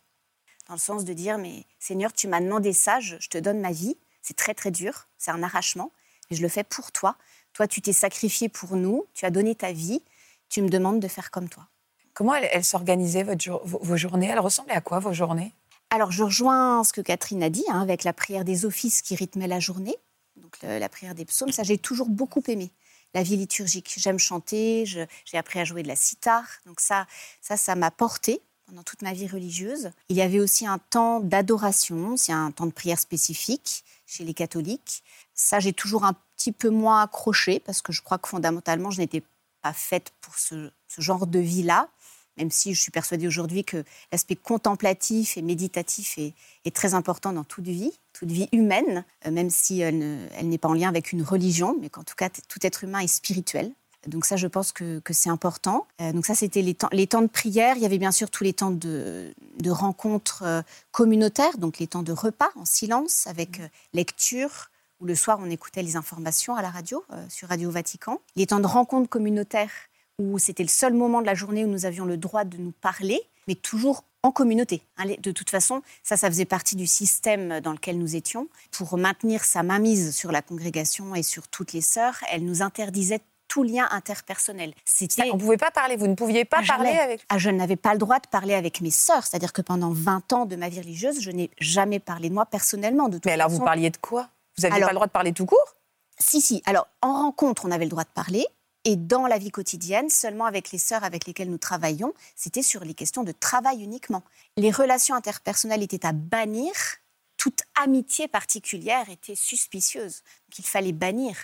H: dans le sens de dire, mais Seigneur, tu m'as demandé ça, je, je te donne ma vie. C'est très très dur, c'est un arrachement, mais je le fais pour toi. Toi, tu t'es sacrifié pour nous, tu as donné ta vie, tu me demandes de faire comme toi.
A: Comment elle, elle s'organisait vos, vos journées? Elles ressemblaient à quoi vos journées?
H: Alors, je rejoins ce que Catherine a dit, hein, avec la prière des offices qui rythmait la journée, donc la prière des psaumes. Ça, j'ai toujours beaucoup aimé, la vie liturgique. J'aime chanter, j'ai appris à jouer de la sitar. Donc ça, ça, ça m'a porté pendant toute ma vie religieuse. Il y avait aussi un temps d'adoration, c'est un temps de prière spécifique chez les catholiques. Ça, j'ai toujours un petit peu moins accroché, parce que je crois que fondamentalement, je n'étais pas faite pour ce, ce genre de vie-là même si je suis persuadée aujourd'hui que l'aspect contemplatif et méditatif est, est très important dans toute vie, toute vie humaine, euh, même si elle, ne- elle n'est pas en lien avec une religion, mais qu'en tout cas, tout être humain est spirituel. Donc ça, je pense que, que c'est important. Euh, donc ça, c'était les temps, les temps de prière. Il y avait bien sûr tous les temps de, de rencontres euh, communautaires, donc les temps de repas en silence, avec euh, lecture, où le soir, on écoutait les informations à la radio, euh, sur Radio Vatican. Les temps de rencontres communautaires, où c'était le seul moment de la journée où nous avions le droit de nous parler, mais toujours en communauté. De toute façon, ça, ça faisait partie du système dans lequel nous étions. Pour maintenir sa mainmise sur la congrégation et sur toutes les sœurs, elle nous interdisait tout lien interpersonnel. C'était...
A: On ne pouvait pas parler, vous ne pouviez pas
H: À
A: parler avec...
H: Ah, je n'avais pas le droit de parler avec mes sœurs. C'est-à-dire que pendant 20 ans de ma vie religieuse, je n'ai jamais parlé de moi personnellement. De toute
A: Mais alors, vous parliez de quoi? Vous n'aviez pas le droit de parler tout court?
H: Si, si. Alors, en rencontre, on avait le droit de parler. Et dans la vie quotidienne, seulement avec les sœurs avec lesquelles nous travaillions, c'était sur les questions de travail uniquement. Les relations interpersonnelles étaient à bannir. Toute amitié particulière était suspicieuse. Donc, il fallait bannir.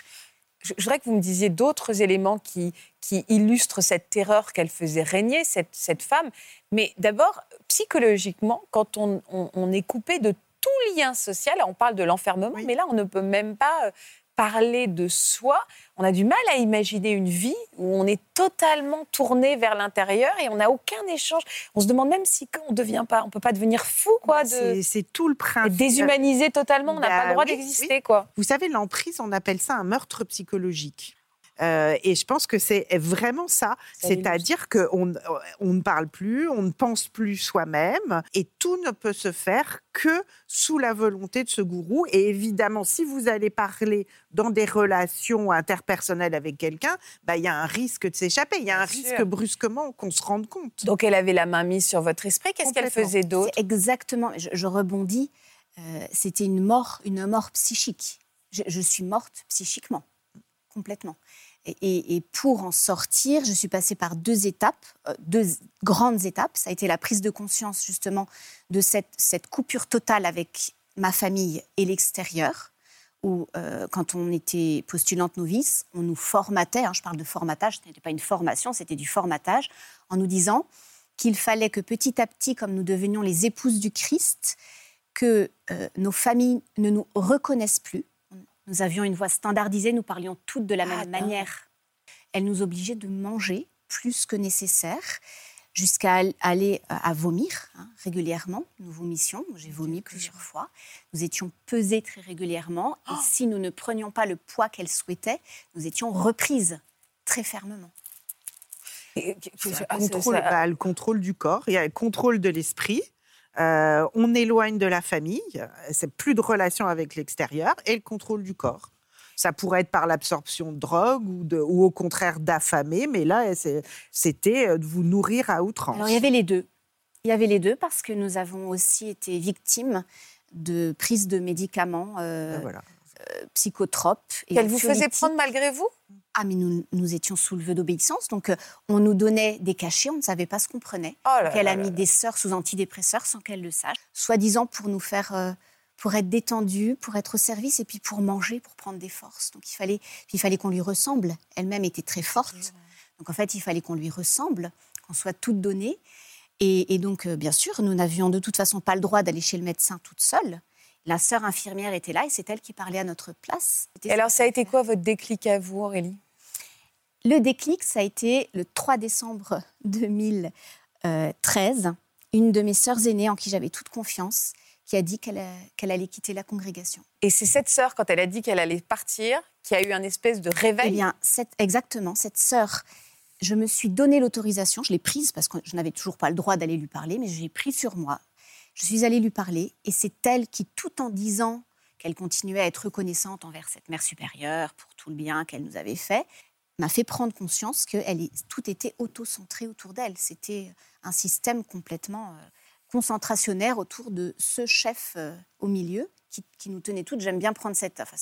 A: je, je voudrais que vous me disiez d'autres éléments qui, qui illustrent cette terreur qu'elle faisait régner, cette, cette femme. Mais d'abord, psychologiquement, quand on, on- on est coupé de tout lien social, on parle de l'enfermement, mais là, on ne peut même pas euh, parler de soi. On a du mal à imaginer une vie où on est totalement tourné vers l'intérieur et on n'a aucun échange. On se demande même si on devient pas, on peut pas devenir fou, quoi, de
F: C'est tout le principe.
A: déshumanisé totalement. On n'a
F: Bah
A: pas le droit
F: oui,
A: d'exister,
F: oui.
A: quoi.
F: Vous savez, l'emprise, on appelle ça un meurtre psychologique. Euh, et je pense que c'est vraiment ça. C'est-à-dire qu'on on ne parle plus, on ne pense plus soi-même, et tout ne peut se faire que sous la volonté de ce gourou. Et évidemment, si vous allez parler dans des relations interpersonnelles avec quelqu'un, bah, il y a un risque de s'échapper. Il y a un
A: Bien
F: risque
A: sûr.
F: brusquement qu'on se rende compte.
A: Donc elle avait la main mise sur votre esprit. Qu'est-ce qu'elle faisait d'autre?
H: Exactement, je, je rebondis, euh, c'était une mort, une mort psychique. Je, je suis morte psychiquement, complètement. Et, pour en sortir, je suis passée par deux étapes, euh, deux grandes étapes. Ça a été la prise de conscience justement de cette, cette coupure totale avec ma famille et l'extérieur, où euh, quand on était postulante novice, on nous formatait, hein, je parle de formatage, ce n'était pas une formation, c'était du formatage, en nous disant qu'il fallait que petit à petit, comme nous devenions les épouses du Christ, que euh, nos familles ne nous reconnaissent plus. Nous avions une voix standardisée, nous parlions toutes de la même manière. Elles nous obligeaient de manger plus que nécessaire, jusqu'à al- aller euh, à vomir hein, régulièrement. Nous vomissions, j'ai vomi plusieurs fois. Nous étions pesées très régulièrement, et si nous ne prenions pas le poids qu'elles souhaitaient, nous étions reprises très fermement.
A: Et- Ah,
F: contrôle,
A: ça-
F: bah, le contrôle du corps, il y a le contrôle de l'esprit. Euh, on éloigne de la famille, c'est plus de relation avec l'extérieur et le contrôle du corps. Ça pourrait être par l'absorption de drogue ou, de- ou au contraire d'affamer, mais là, c'est- c'était euh, de vous nourrir à outrance.
H: Alors il y avait les deux. Il y avait les deux parce que nous avons aussi été victimes de prise de médicaments euh,
F: Ben voilà.
H: Euh, psychotropes.
A: Qu'elle vous faisait prendre malgré vous?
H: Ah, mais nous, nous étions sous le vœu d'obéissance, donc euh, on nous donnait des cachets, on ne savait pas ce qu'on prenait.
A: Oh là
H: Donc, elle
A: là
H: a
A: là
H: mis des sœurs sous antidépresseurs sans qu'elle le sache, soi-disant pour nous faire, euh, pour être détendue, pour être au service et puis pour manger, pour prendre des forces. Donc il fallait, il fallait qu'on lui ressemble. Elle-même était très forte, donc en fait il fallait qu'on lui ressemble, qu'on soit toutes données. Et, et donc euh, bien sûr, nous n'avions de toute façon pas le droit d'aller chez le médecin toute seule. La sœur infirmière était là et c'est elle qui parlait à notre place.
A: Et alors, ça a été quoi votre déclic à vous, Aurélie?
H: Le déclic, ça a été le 3 décembre 2013. Une de mes sœurs aînées, en qui j'avais toute confiance, qui a dit qu'elle euh, qu'elle allait quitter la congrégation.
A: Et c'est cette sœur, quand elle a dit qu'elle allait partir, qui a eu un espèce de réveil?
H: Eh bien, cette- exactement, cette sœur, je me suis donné l'autorisation, je l'ai prise parce que je n'avais toujours pas le droit d'aller lui parler, mais j'ai pris sur moi. Je suis allée lui parler et c'est elle qui, tout en disant qu'elle continuait à être reconnaissante envers cette mère supérieure pour tout le bien qu'elle nous avait fait, m'a fait prendre conscience que elle, tout était auto-centré autour d'elle. C'était un système complètement euh, concentrationnaire autour de ce chef euh, au milieu qui, nous tenait toutes. J'aime bien prendre cette, enfin,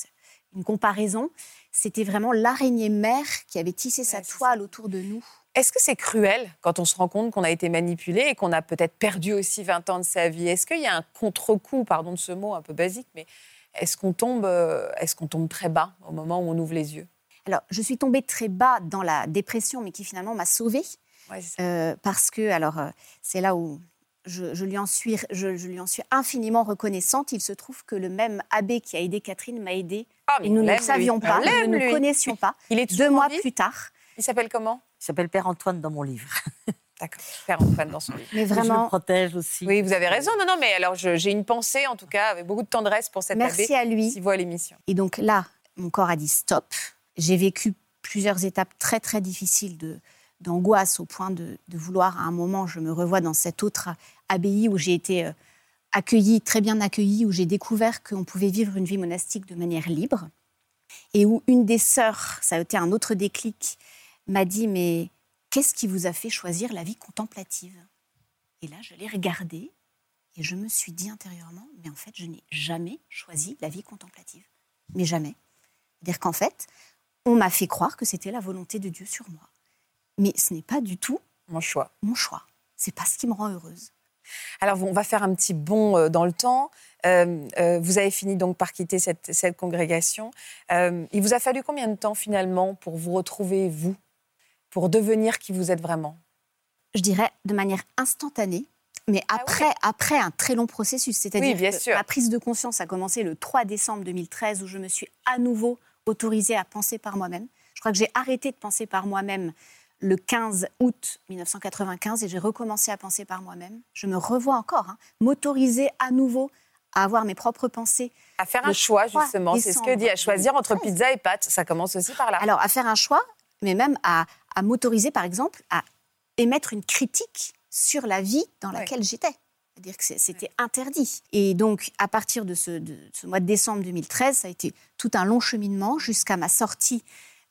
H: une comparaison. C'était vraiment l'araignée mère qui avait tissé sa toile autour de nous.
A: Est-ce que c'est cruel quand on se rend compte qu'on a été manipulé et qu'on a peut-être perdu aussi 20 ans de sa vie? Est-ce qu'il y a un contre-coup, pardon de ce mot un peu basique, mais est-ce qu'on tombe, euh, est qu'on tombe très bas au moment où on ouvre les yeux?
H: Alors, je suis tombée très bas dans la dépression, mais qui finalement m'a sauvée. Euh, parce que, alors, euh, c'est là où je, lui en suis, je, lui en suis infiniment reconnaissante. Il se trouve que le même abbé qui a aidé Catherine m'a aidé.
A: Ah,
H: et nous ne le savions pas, nous ne le connaissions pas.
A: Il est
H: Deux mois plus tard.
A: Il s'appelle comment?
B: Il s'appelle Père Antoine dans mon livre.
A: D'accord, Père Antoine dans son livre.
H: Mais vraiment.
B: Je le protège aussi.
A: Oui, vous avez raison. Non, non, mais alors j'ai une pensée, en tout cas, avec beaucoup de tendresse pour cet
H: Merci
A: abbé.
H: à lui.
A: Qui voit l'émission.
H: Et donc là, mon corps a dit stop. J'ai vécu plusieurs étapes très, très difficiles de, d'angoisse au point de, vouloir, à un moment, je me revois dans cette autre abbaye où j'ai été euh, accueillie, très bien accueillie, où j'ai découvert qu'on pouvait vivre une vie monastique de manière libre. Et où une des sœurs, ça a été un autre déclic, m'a dit Mais qu'est-ce qui vous a fait choisir la vie contemplative? Et là, je l'ai regardée et je me suis dit intérieurement Mais en fait, je n'ai jamais choisi la vie contemplative. Mais jamais. C'est-à-dire qu'en fait, on m'a fait croire que c'était la volonté de Dieu sur moi. Mais ce n'est pas du tout
A: mon choix.
H: Mon choix. C'est pas ce qui me rend heureuse.
A: Alors, on va faire un petit bond euh, dans le temps. Euh, euh, vous avez fini donc par quitter cette, cette congrégation. il vous a fallu combien de temps finalement pour vous retrouver, vous, pour devenir qui vous êtes vraiment?
H: Je dirais de manière instantanée, mais ah après, après un très long processus. C'est-à-dire que ma prise de conscience a commencé le 3 décembre 2013, où je me suis à nouveau autorisée à penser par moi-même. Je crois que j'ai arrêté de penser par moi-même le 15 août 1995 et j'ai recommencé à penser par moi-même. Je me revois encore, hein, m'autoriser à nouveau à avoir mes propres pensées.
A: À faire un choix, justement, c'est ce que dit, à choisir entre pizza et pâtes. Ça commence aussi par là.
H: Alors, à faire un choix, mais même à, m'autoriser, par exemple, à émettre une critique sur la vie dans laquelle j'étais. C'est-à-dire que c'était interdit. Et donc, à partir de ce, de ce mois de décembre 2013, ça a été tout un long cheminement jusqu'à ma sortie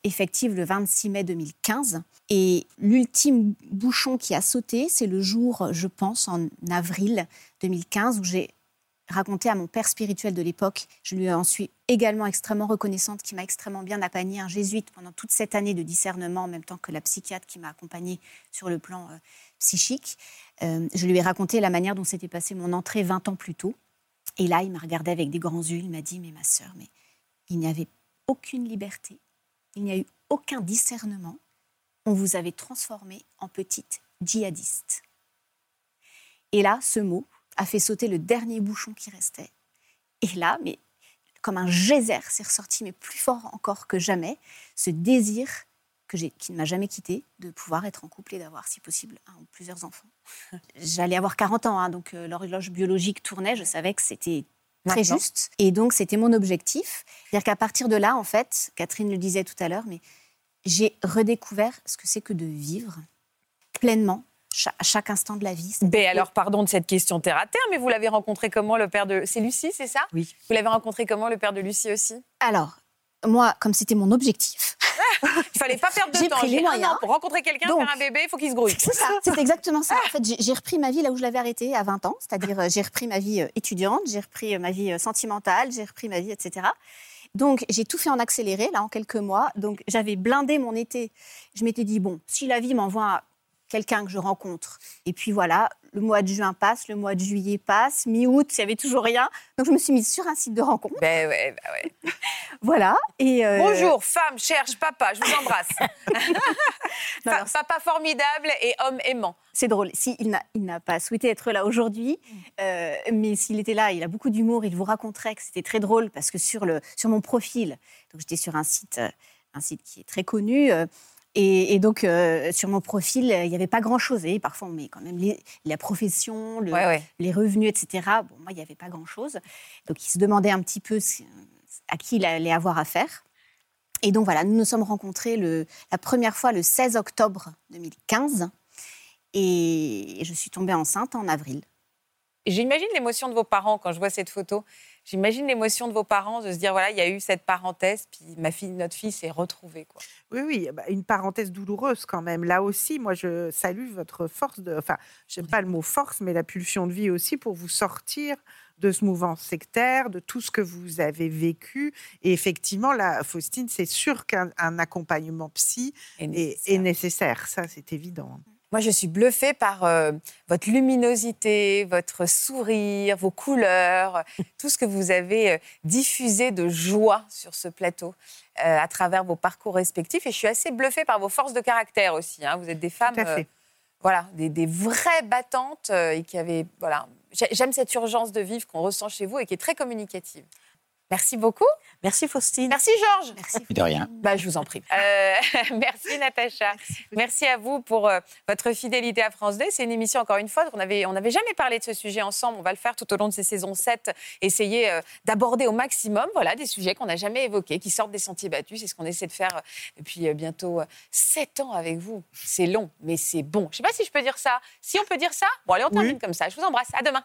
H: effective le 26 mai 2015. Et l'ultime bouchon qui a sauté, c'est le jour, je pense, en avril 2015, où j'ai raconté à mon père spirituel de l'époque, je lui en suis également extrêmement reconnaissante, qui m'a extrêmement bien accompagnée, un jésuite pendant toute cette année de discernement, en même temps que la psychiatre qui m'a accompagnée sur le plan euh, psychique. Euh, je lui ai raconté la manière dont s'était passée mon entrée 20 ans plus tôt. Et là, il m'a regardé avec des grands yeux, il m'a dit, mais ma sœur, mais il n'y avait aucune liberté, il n'y a eu aucun discernement. On vous avait transformé en petite djihadiste. Et là, ce mot a fait sauter le dernier bouchon qui restait. Et là, mais comme un geyser, c'est ressorti, mais plus fort encore que jamais, ce désir que qui ne m'a jamais quitté de pouvoir être en couple et d'avoir, si possible, un ou plusieurs enfants. J'allais avoir 40 ans, hein, donc euh, l'horloge biologique tournait, je savais que c'était très juste. Et donc, c'était mon objectif. C'est-à-dire qu'à partir de là, en fait, Catherine le disait tout à l'heure, mais j'ai redécouvert ce que c'est que de vivre pleinement à chaque instant de la vie.
A: Ben alors, pardon de cette question terre à terre, mais vous l'avez rencontré comment le père de... C'est Lucie, c'est ça?
B: Oui.
A: Vous l'avez rencontré comment le père de Lucie aussi?
H: Alors, moi, comme c'était mon objectif,
A: il fallait pas perdre de temps.
H: Pris les moyens.
A: pour rencontrer quelqu'un, faire un bébé, il faut qu'il se grouille.
H: C'est ça, c'est exactement ça. En fait, j'ai repris ma vie là où je l'avais arrêtée à 20 ans, c'est-à-dire euh, j'ai repris ma vie euh, étudiante, j'ai repris euh, ma vie sentimentale, j'ai repris ma vie, etc. Donc, j'ai tout fait en accéléré, là, en quelques mois. Donc, j'avais blindé mon été. Je m'étais dit, bon, si la vie m'envoie quelqu'un que je rencontre, et puis voilà, le mois de juin passe, le mois de juillet passe, mi-août, il n'y avait toujours rien. Donc je me suis mise sur un site de rencontre.
A: Ben ouais, ben ouais.
H: voilà. Et
A: euh, Bonjour, femme cherche papa, je vous embrasse. papa formidable et homme aimant.
H: C'est drôle. Si, il n'a pas souhaité être là aujourd'hui, mm. euh, mais s'il était là, il a beaucoup d'humour, il vous raconterait que c'était très drôle parce que sur, le, sur mon profil, donc j'étais sur un site, euh, un site qui est très connu, et, donc, euh, sur mon profil, il n'y avait pas grand-chose. Et parfois, on met quand même la profession, les revenus, etc. Bon, moi, il n'y avait pas grand-chose. Donc, il se demandait un petit peu à qui il allait avoir affaire. Et donc, voilà, nous nous sommes rencontrés le, la première fois le 16 octobre 2015. Et je suis tombée enceinte en avril.
A: J'imagine l'émotion de vos parents quand je vois cette photo. J'imagine l'émotion de vos parents de se dire voilà, il y a eu cette parenthèse, puis ma fille, notre fille s'est retrouvée. Quoi.
F: Oui, oui, bah, une parenthèse douloureuse quand même. Là aussi, moi, je salue votre force de. Enfin, j'aime pas le mot force, mais la pulsion de vie aussi pour vous sortir de ce mouvement sectaire, de tout ce que vous avez vécu. Et effectivement, là, Faustine, c'est sûr qu'un accompagnement psy est nécessaire. Ça, c'est évident.
A: Moi, je suis bluffée par euh, votre luminosité, votre sourire, vos couleurs, tout ce que vous avez euh, diffusé de joie sur ce plateau euh, à travers vos parcours respectifs. Et je suis assez bluffée par vos forces de caractère aussi. Hein. Vous êtes des femmes, voilà, des, des, vraies battantes et qui avaient, voilà. J'aime cette urgence de vivre qu'on ressent chez vous et qui est très communicative. Merci beaucoup.
B: Merci Faustine.
A: Merci Georges.
G: Merci. De rien.
A: Bah, je vous en prie. Euh, merci Natacha. Merci, à vous pour euh, votre fidélité à France 2. C'est une émission, encore une fois, on n'avait on avait jamais parlé de ce sujet ensemble. On va le faire tout au long de ces saisons 7. Essayer euh, d'aborder au maximum voilà, des sujets qu'on n'a jamais évoqués, qui sortent des sentiers battus. C'est ce qu'on essaie de faire depuis bientôt 7 ans avec vous. C'est long, mais c'est bon. Je ne sais pas si je peux dire ça. Si on peut dire ça, bon, allez, on termine comme ça. Je vous embrasse. À demain.